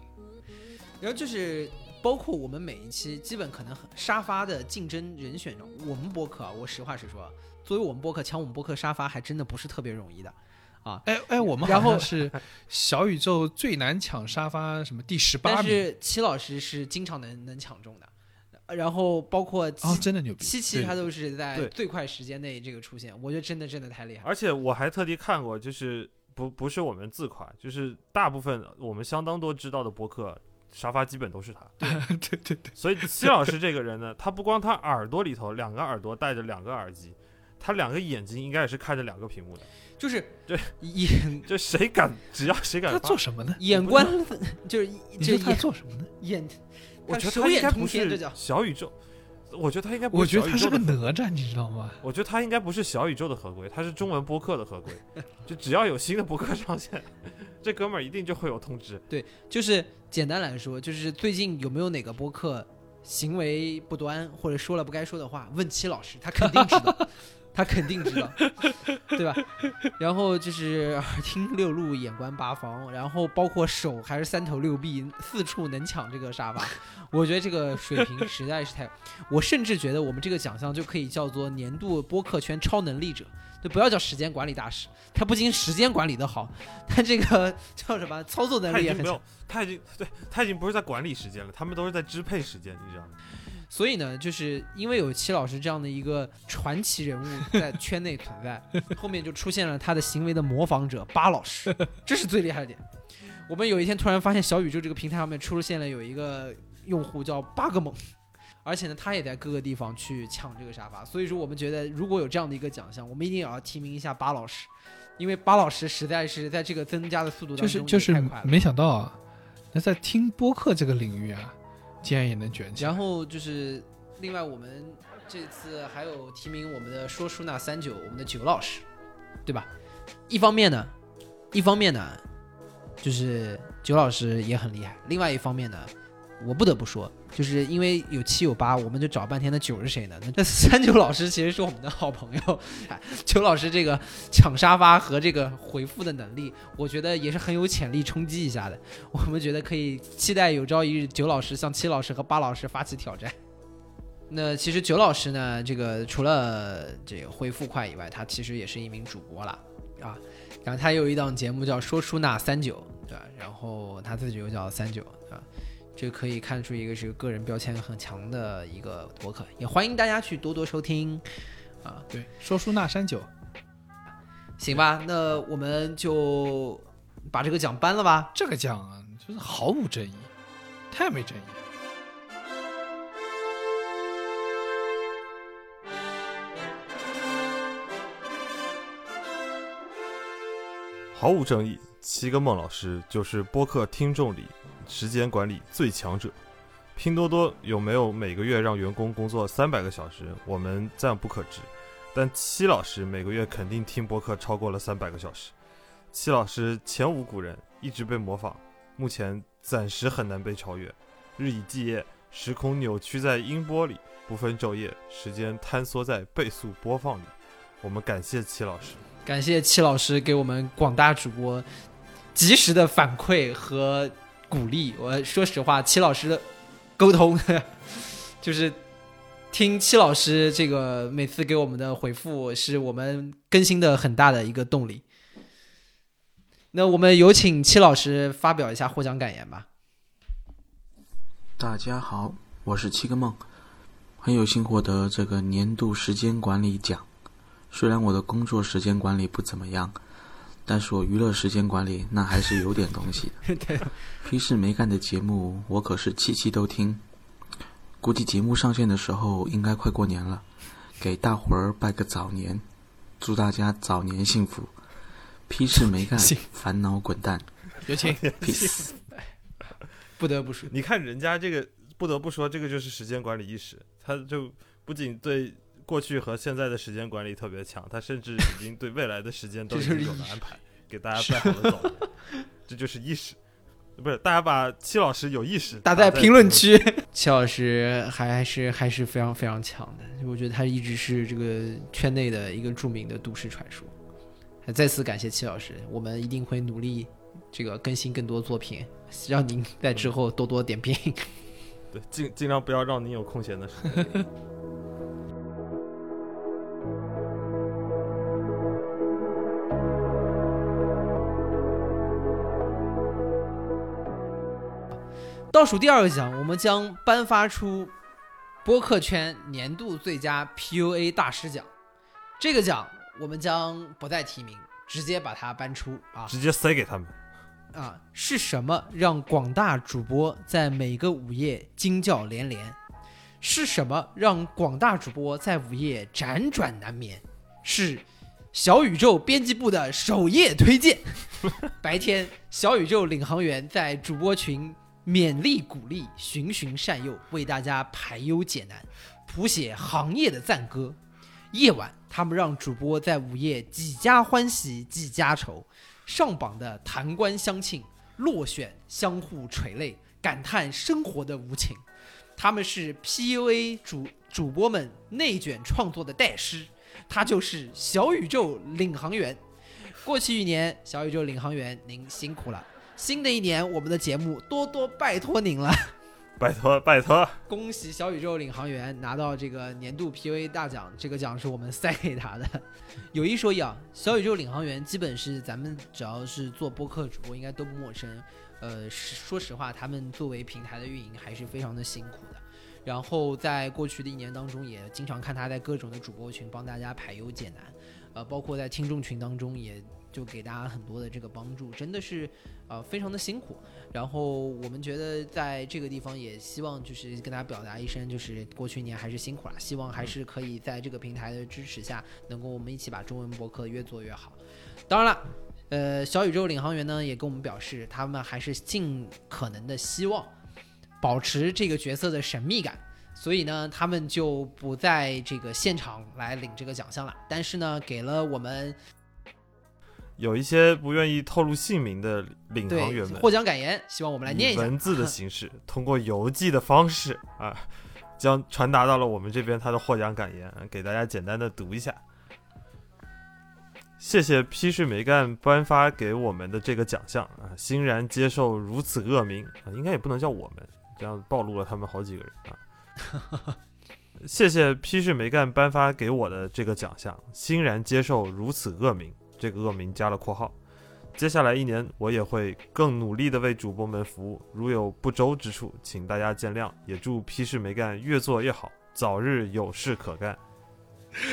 然后就是包括我们每一期，基本可能很沙发的竞争人选中，我们播客啊，我实话实说，作为我们播客抢我们播客沙发，还真的不是特别容易的啊。哎哎，我们然后好像是小宇宙最难抢沙发什么第十八但名。是齐老师是经常能能抢中的。然后包括七哦真的牛逼七期对他都是在最快时间内这个出现，我觉得真的真的太厉害。而且我还特地看过，就是不不是我们自夸，就是大部分我们相当多知道的播客沙发基本都是他。对对对对。所以七老师这个人呢，他不光他耳朵里头两个耳朵戴着两个耳机，他两个眼睛应该也是看着两个屏幕的。就是对眼，就谁敢，只要谁敢他做什么呢？眼观就是就你说他做什么呢？眼，我觉得他应该不是小宇宙。我觉得他应该不是我觉得他是个哪吒，你知道吗？我觉得他应该不是小宇宙的合规，他是中文播客的合规。就只要有新的播客上线，这哥们儿一定就会有通知。对，就是简单来说，就是最近有没有哪个播客行为不端或者说了不该说的话，问七老师，他肯定知道，他肯定知道，对吧？然后就是耳听六路，眼观八方，然后包括手还是三头六臂，四处能抢这个沙发。我觉得这个水平实在是太，我甚至觉得我们这个奖项就可以叫做年度播客圈超能力者，就不要叫时间管理大师，他不仅时间管理的好，他这个叫什么操作能力也很强他已经。，他已经对他已经不是在管理时间了，他们都是在支配时间，你知道吗？所以呢，就是因为有齐老师这样的一个传奇人物 在圈内存在，后面就出现了他的行为的模仿者巴老师，这是最厉害的点。我们有一天突然发现小宇宙这个平台上面出现了有一个用户叫巴格猛，而且呢，他也在各个地方去抢这个沙发。所以说，我们觉得如果有这样的一个奖项，我们一定也要提名一下巴老师，因为巴老师实在是在这个增加的速度当中就是就是。没想到啊，那在听播客这个领域啊，竟然也能卷起来。然后就是另外我们这次还有提名我们的说书那三九，我们的九老师，对吧？一方面呢，一方面呢，就是九老师也很厉害；另外一方面呢，我不得不说，就是因为有七有八，我们就找半天的九是谁呢？那三九老师其实是我们的好朋友，九老师这个抢沙发和这个回复的能力，我觉得也是很有潜力冲击一下的。我们觉得可以期待有朝一日九老师向七老师和八老师发起挑战。那其实九老师呢，这个除了这个回复快以外，他其实也是一名主播了啊。然后他有一档节目叫《说书那三九》，对吧？然后他自己又叫三九，对吧？这可以看出一个是个人标签很强的一个博客，也欢迎大家去多多收听啊。对，说书那山九，行吧，那我们就把这个奖颁了吧。这个奖啊，就是毫无争议，太没争议。毫无争议，七个梦老师就是播客听众里时间管理最强者。拼多多有没有每个月让员工工作三百个小时，我们暂不可知。但七老师每个月肯定听播客超过了三百个小时。七老师前无古人，一直被模仿，目前暂时很难被超越。日以继夜，时空扭曲在音波里，不分昼夜，时间坍缩在倍速播放里。我们感谢七老师。感谢戚老师给我们广大主播及时的反馈和鼓励。我说实话，戚老师的沟通 就是听戚老师这个每次给我们的回复，是我们更新的很大的一个动力。那我们有请戚老师发表一下获奖感言吧。大家好，我是七个梦，很有幸获得这个年度时间管理奖。虽然我的工作时间管理不怎么样，但是我娱乐时间管理那还是有点东西的。对，屁事没干的节目我可是期期都听。估计节目上线的时候应该快过年了，给大伙儿拜个早年，祝大家早年幸福。批示没干，烦恼滚蛋。有请 peace。不得不说，你看人家这个，不得不说这个就是时间管理意识，他就不仅对。过去和现在的时间管理特别强，他甚至已经对未来的时间都有了安排，给大家拜好了早年，这就是意识，不是？大家把戚老师有意识打在评论区，戚老师还是还是非常非常强的，我觉得他一直是这个圈内的一个著名的都市传说。还再次感谢戚老师，我们一定会努力这个更新更多作品，让您在之后多多点评。对，尽尽量不要让您有空闲的时间。倒数第二个奖，我们将颁发出播客圈年度最佳 PUA 大师奖。这个奖我们将不再提名，直接把它搬出啊！直接塞给他们啊！是什么让广大主播在每个午夜惊叫连连？是什么让广大主播在午夜辗转难眠？是小宇宙编辑部的首页推荐。白天，小宇宙领航员在主播群。勉励鼓励，循循善诱，为大家排忧解难，谱写行业的赞歌。夜晚，他们让主播在午夜几家欢喜几家愁，上榜的谈官相庆，落选相互垂泪，感叹生活的无情。他们是 PUA 主主播们内卷创作的代师，他就是小宇宙领航员。过去一年，小宇宙领航员，您辛苦了。新的一年，我们的节目多多拜托您了，拜托拜托！恭喜小宇宙领航员拿到这个年度 PUA 大奖，这个奖是我们塞给他的。有一说一啊，小宇宙领航员基本是咱们只要是做播客主播，应该都不陌生。呃，说实话，他们作为平台的运营还是非常的辛苦的。然后在过去的一年当中，也经常看他在各种的主播群帮大家排忧解难，呃，包括在听众群当中也。就给大家很多的这个帮助，真的是，呃，非常的辛苦。然后我们觉得在这个地方也希望就是跟大家表达一声，就是过去一年还是辛苦了，希望还是可以在这个平台的支持下，能够我们一起把中文博客越做越好。当然了，呃，小宇宙领航员呢也跟我们表示，他们还是尽可能的希望保持这个角色的神秘感，所以呢，他们就不在这个现场来领这个奖项了。但是呢，给了我们。有一些不愿意透露姓名的领航员们获奖感言，希望我们来念一下。文字的形式，通过邮寄的方式啊，将传达到了我们这边他的获奖感言，给大家简单的读一下。谢谢批示梅干颁发给我们的这个奖项啊，欣然接受如此恶名啊，应该也不能叫我们，这样暴露了他们好几个人啊。谢谢批示梅干颁发给我的这个奖项，欣然接受如此恶名。这个恶名加了括号。接下来一年，我也会更努力的为主播们服务。如有不周之处，请大家见谅。也祝批示没干越做越好，早日有事可干。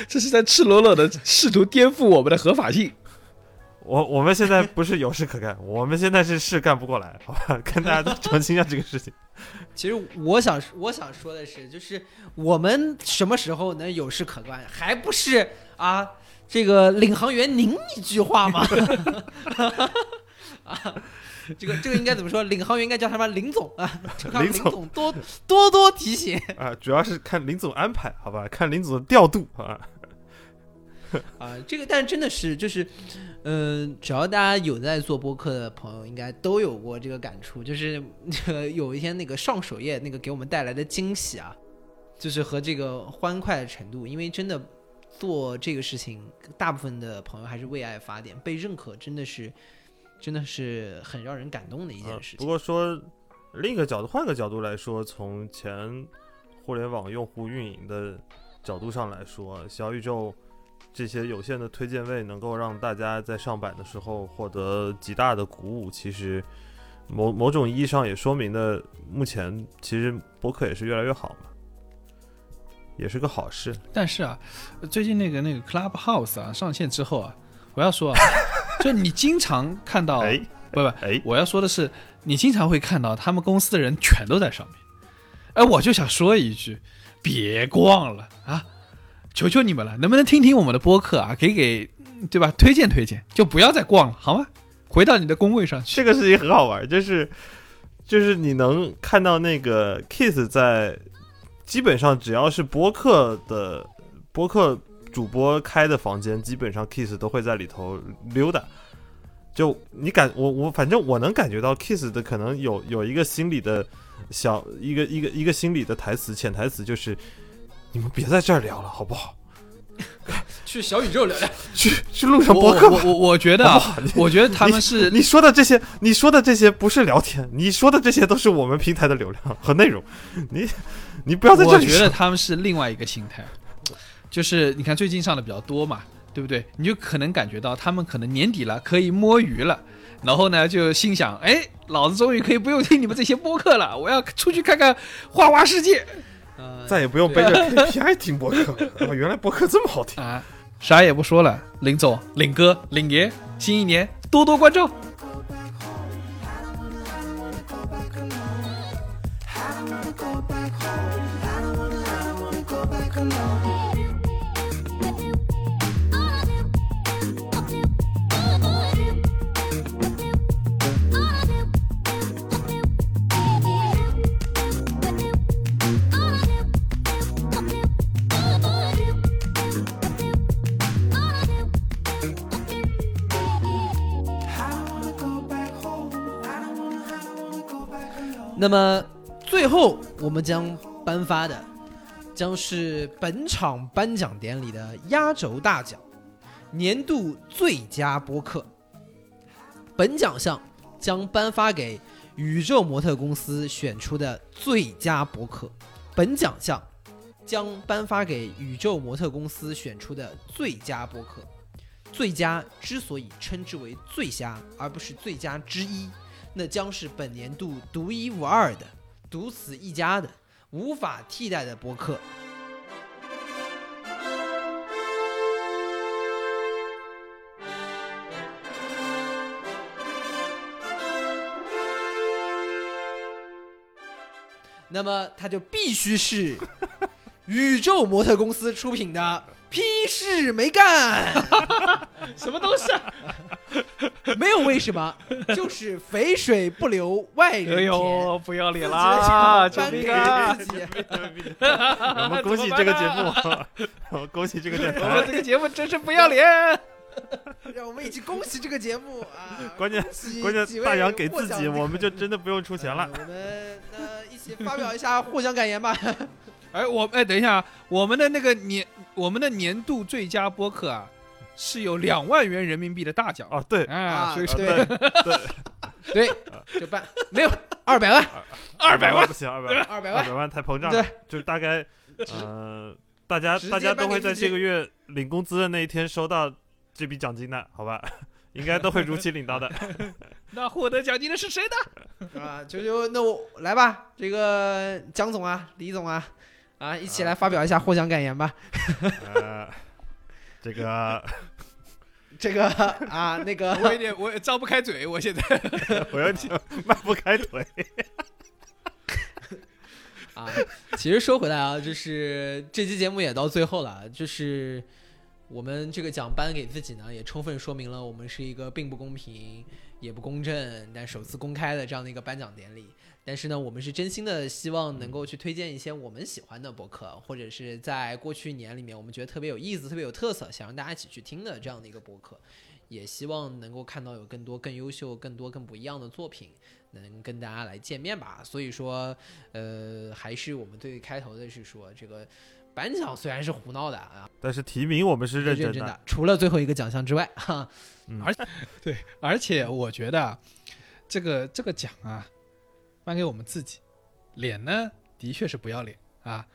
这是在赤裸裸的试图颠覆我们的合法性。我我们现在不是有事可干，我们现在是事干不过来，好吧？跟大家都澄清一下这个事情。其实我想我想说的是，就是我们什么时候能有事可干，还不是啊？这个领航员您一句话吗？啊，这个这个应该怎么说？领航员应该叫他妈林总啊，林总多多多提醒啊，主要是看林总安排，好吧？看林总的调度啊。啊，这个但真的是就是，嗯，只要大家有在做播客的朋友，应该都有过这个感触，就是有一天那个上首页那个给我们带来的惊喜啊，就是和这个欢快的程度，因为真的。做这个事情，大部分的朋友还是为爱发电，被认可真的是，真的是很让人感动的一件事情。不过说另一个角度，换个角度来说，从前互联网用户运营的角度上来说，小宇宙这些有限的推荐位能够让大家在上板的时候获得极大的鼓舞，其实某某种意义上也说明的目前其实博客也是越来越好嘛。也是个好事，但是啊，最近那个那个 Clubhouse 啊上线之后啊，我要说啊，就你经常看到，哎不不，哎，我要说的是，你经常会看到他们公司的人全都在上面，哎，我就想说一句，别逛了啊，求求你们了，能不能听听我们的播客啊，给给对吧，推荐推荐，就不要再逛了，好吗？回到你的工位上去。这个事情很好玩，就是就是你能看到那个 Kiss 在。基本上只要是播客的播客主播开的房间，基本上 Kiss 都会在里头溜达。就你感我我反正我能感觉到 Kiss 的可能有有一个心理的小一个一个一个心理的台词潜台词就是，你们别在这儿聊了好不好？去小宇宙聊聊，去去路上播客。我我我觉得，我觉得他们是你说的这些，你说的这些不是聊天，你说的这些都是我们平台的流量和内容。你你不要在这里。我觉得他们是另外一个心态，就是你看最近上的比较多嘛，对不对？你就可能感觉到他们可能年底了可以摸鱼了，然后呢就心想，哎，老子终于可以不用听你们这些播客了，我要出去看看花花世界。再也不用背着 KPI 听播客了，原来播客这么好听啊！啥也不说了，林总、林哥、林爷，新一年多多关照。那么最后我们将颁发的将是本场颁奖典礼的压轴大奖——年度最佳播客。本奖项将颁发给宇宙模特公司选出的最佳播客。本奖项将颁发给宇宙模特公司选出的最佳播客。最佳之所以称之为最佳，而不是最佳之一。那将是本年度独一无二的、独此一家的、无法替代的播客。那么，它就必须是宇宙模特公司出品的。屁事没干，什么东西？没有为什么，就是肥水不流外人田。哎呦，不要脸啦！颁给自己。我们恭喜这个节目，我们恭喜这个电台。我们这个节目真是不要脸。让我们一起恭喜这个节目啊！关键关键大洋给自己，我们就真的不用出钱了。我们呃一起发表一下获奖感言吧。哎，我哎，等一下，我们的那个年，我们的年度最佳播客啊，是有两万元人民币的大奖啊。对，啊，对对对 对，就办没有二百万，二百万不行，二百万，二百万太膨胀了，就是大概呃，大家大家都会在这个月领工资的那一天收到这笔奖金的，好吧？应该都会如期领到的。那获得奖金的是谁呢？啊，就就那我来吧，这个江总啊，李总啊，啊，一起来发表一下获奖感言吧。呃，这个 这个啊，那个我有点我张不开嘴，我现在 我有点迈不开腿。啊，其实说回来啊，就是这期节目也到最后了，就是我们这个奖颁给自己呢，也充分说明了我们是一个并不公平也不公正，但首次公开的这样的一个颁奖典礼。但是呢，我们是真心的希望能够去推荐一些我们喜欢的博客，或者是在过去一年里面我们觉得特别有意思、特别有特色，想让大家一起去听的这样的一个博客。也希望能够看到有更多更优秀、更多更不一样的作品，能跟大家来见面吧。所以说，呃，还是我们最开头的是说，这个颁奖虽然是胡闹的啊，但是提名我们是认认真的，除了最后一个奖项之外，哈，而 对，而且我觉得啊这个这个奖啊，颁给我们自己，脸呢的确是不要脸啊，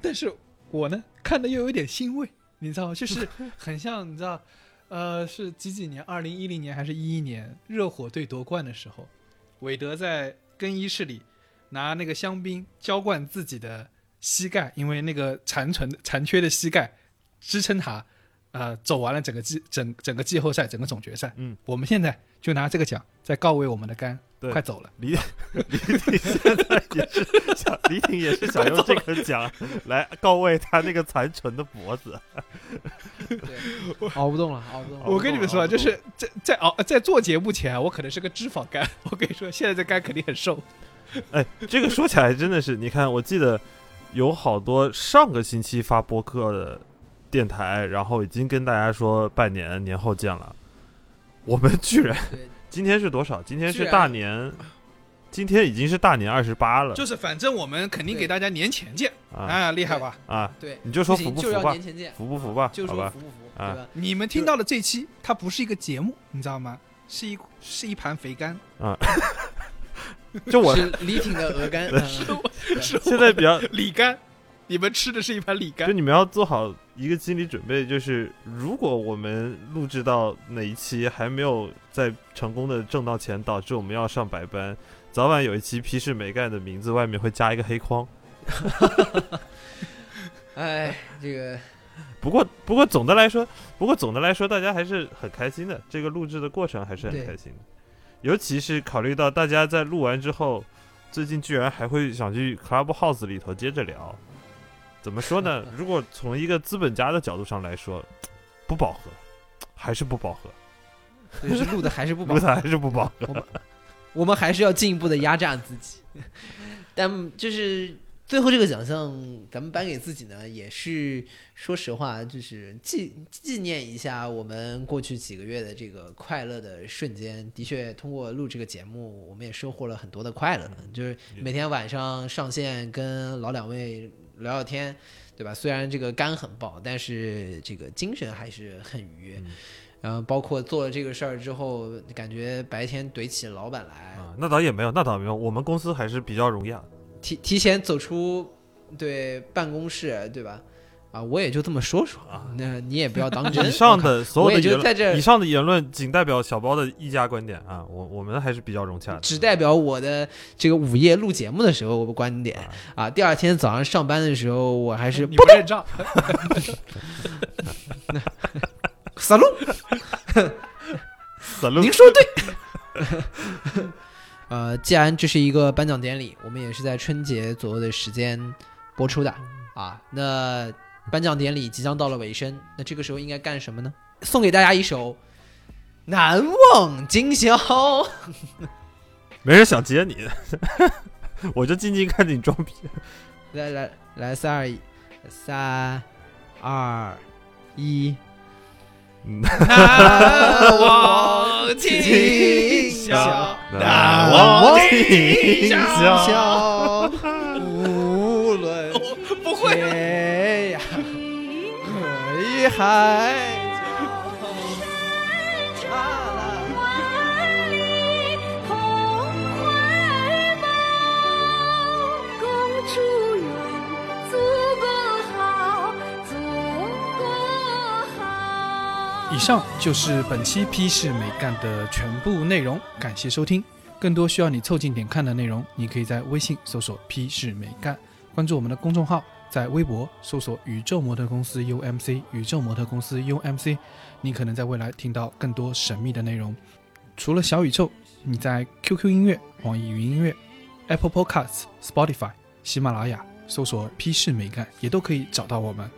但是我呢看的又有点欣慰，你知道吗？就是很像你知道。呃，是几几年？二零一零年还是一一年？热火队夺冠的时候，韦德在更衣室里拿那个香槟浇灌自己的膝盖，因为那个残存残缺的膝盖支撑他，呃，走完了整个季整整个季后赛，整个总决赛。嗯，我们现在就拿这个奖在告慰我们的肝，对快走了。李 李挺现在也是想，李挺也是想用这个奖来告慰他那个残存的脖子。熬不动了，熬不动了。我跟你们说，就是在在熬在做节目前，我可能是个脂肪肝。我跟你说，现在这肝肯定很瘦。哎，这个说起来真的是，你看，我记得有好多上个星期发播客的电台，然后已经跟大家说拜年年后见了，我们居然今天是多少？今天是大年，今天已经是大年二十八了。就是反正我们肯定给大家年前见啊啊，厉害吧？啊，对你就说服不服吧年前见？服不服吧？就好吧说服不服，对啊吧？你们听到的这期，它不是一个节目，你知道吗？是一是一盘肥肝啊。就我是李挺的鹅肝，嗯是我是我现在比较李肝，你们吃的是一盘李肝就。你们要做好一个心理准备，就是如果我们录制到哪一期还没有在成功的挣到钱，导致我们要上白班，早晚有一期批示没干的名字外面会加一个黑框。哎，这个不过，不过总的来说，不过总的来说，大家还是很开心的。这个录制的过程还是很开心的，尤其是考虑到大家在录完之后，最近居然还会想去 Clubhouse 里头接着聊。怎么说呢？如果从一个资本家的角度上来说，不饱和，还是不饱和。就是录的还是不饱和录的还是不饱和我们。我们还是要进一步的压榨自己，但就是最后这个奖项，咱们颁给自己呢，也是说实话，就是纪纪念一下我们过去几个月的这个快乐的瞬间。的确，通过录这个节目，我们也收获了很多的快乐，就是每天晚上上线跟老两位聊聊天，对吧？虽然这个肝很爆，但是这个精神还是很愉悦。然后包括做了这个事儿之后，感觉白天怼起老板来，那倒也没有，那倒没有。我们公司还是比较容易啊。提提前走出对办公室，对吧？啊，我也就这么说说啊，那你也不要当真。以上的所有的言就在这论，以上的言论仅代表小包的一家观点啊。我我们还是比较融洽的。只代表我的这个午夜录节目的时候我的观点啊。第二天早上上班的时候，我还是不认账。死路，死路您说对。呃，既然这是一个颁奖典礼，我们也是在春节左右的时间播出的啊。那颁奖典礼即将到了尾声，那这个时候应该干什么呢？送给大家一首《难忘今宵》。没人想接你，我就静静看着你装逼。来来来，三二一，三二一。难忘今宵，难忘今宵。海，神州欢同怀抱，祝祖国好，祖国好。以上就是本期批示美干的全部内容，感谢收听。更多需要你凑近点看的内容，你可以在微信搜索“批示美干”，关注我们的公众号。在微博搜索“宇宙模特公司 UMC”，宇宙模特公司 UMC，你可能在未来听到更多神秘的内容。除了小宇宙，你在 QQ 音乐、网易云音乐、Apple Podcasts、Spotify、喜马拉雅搜索“批示美干”也都可以找到我们。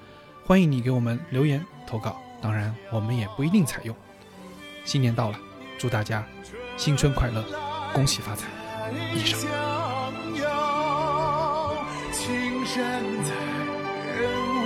欢迎你给我们留言投稿，当然我们也不一定采用。新年到了，祝大家新春快乐，恭喜发财！以上。站在人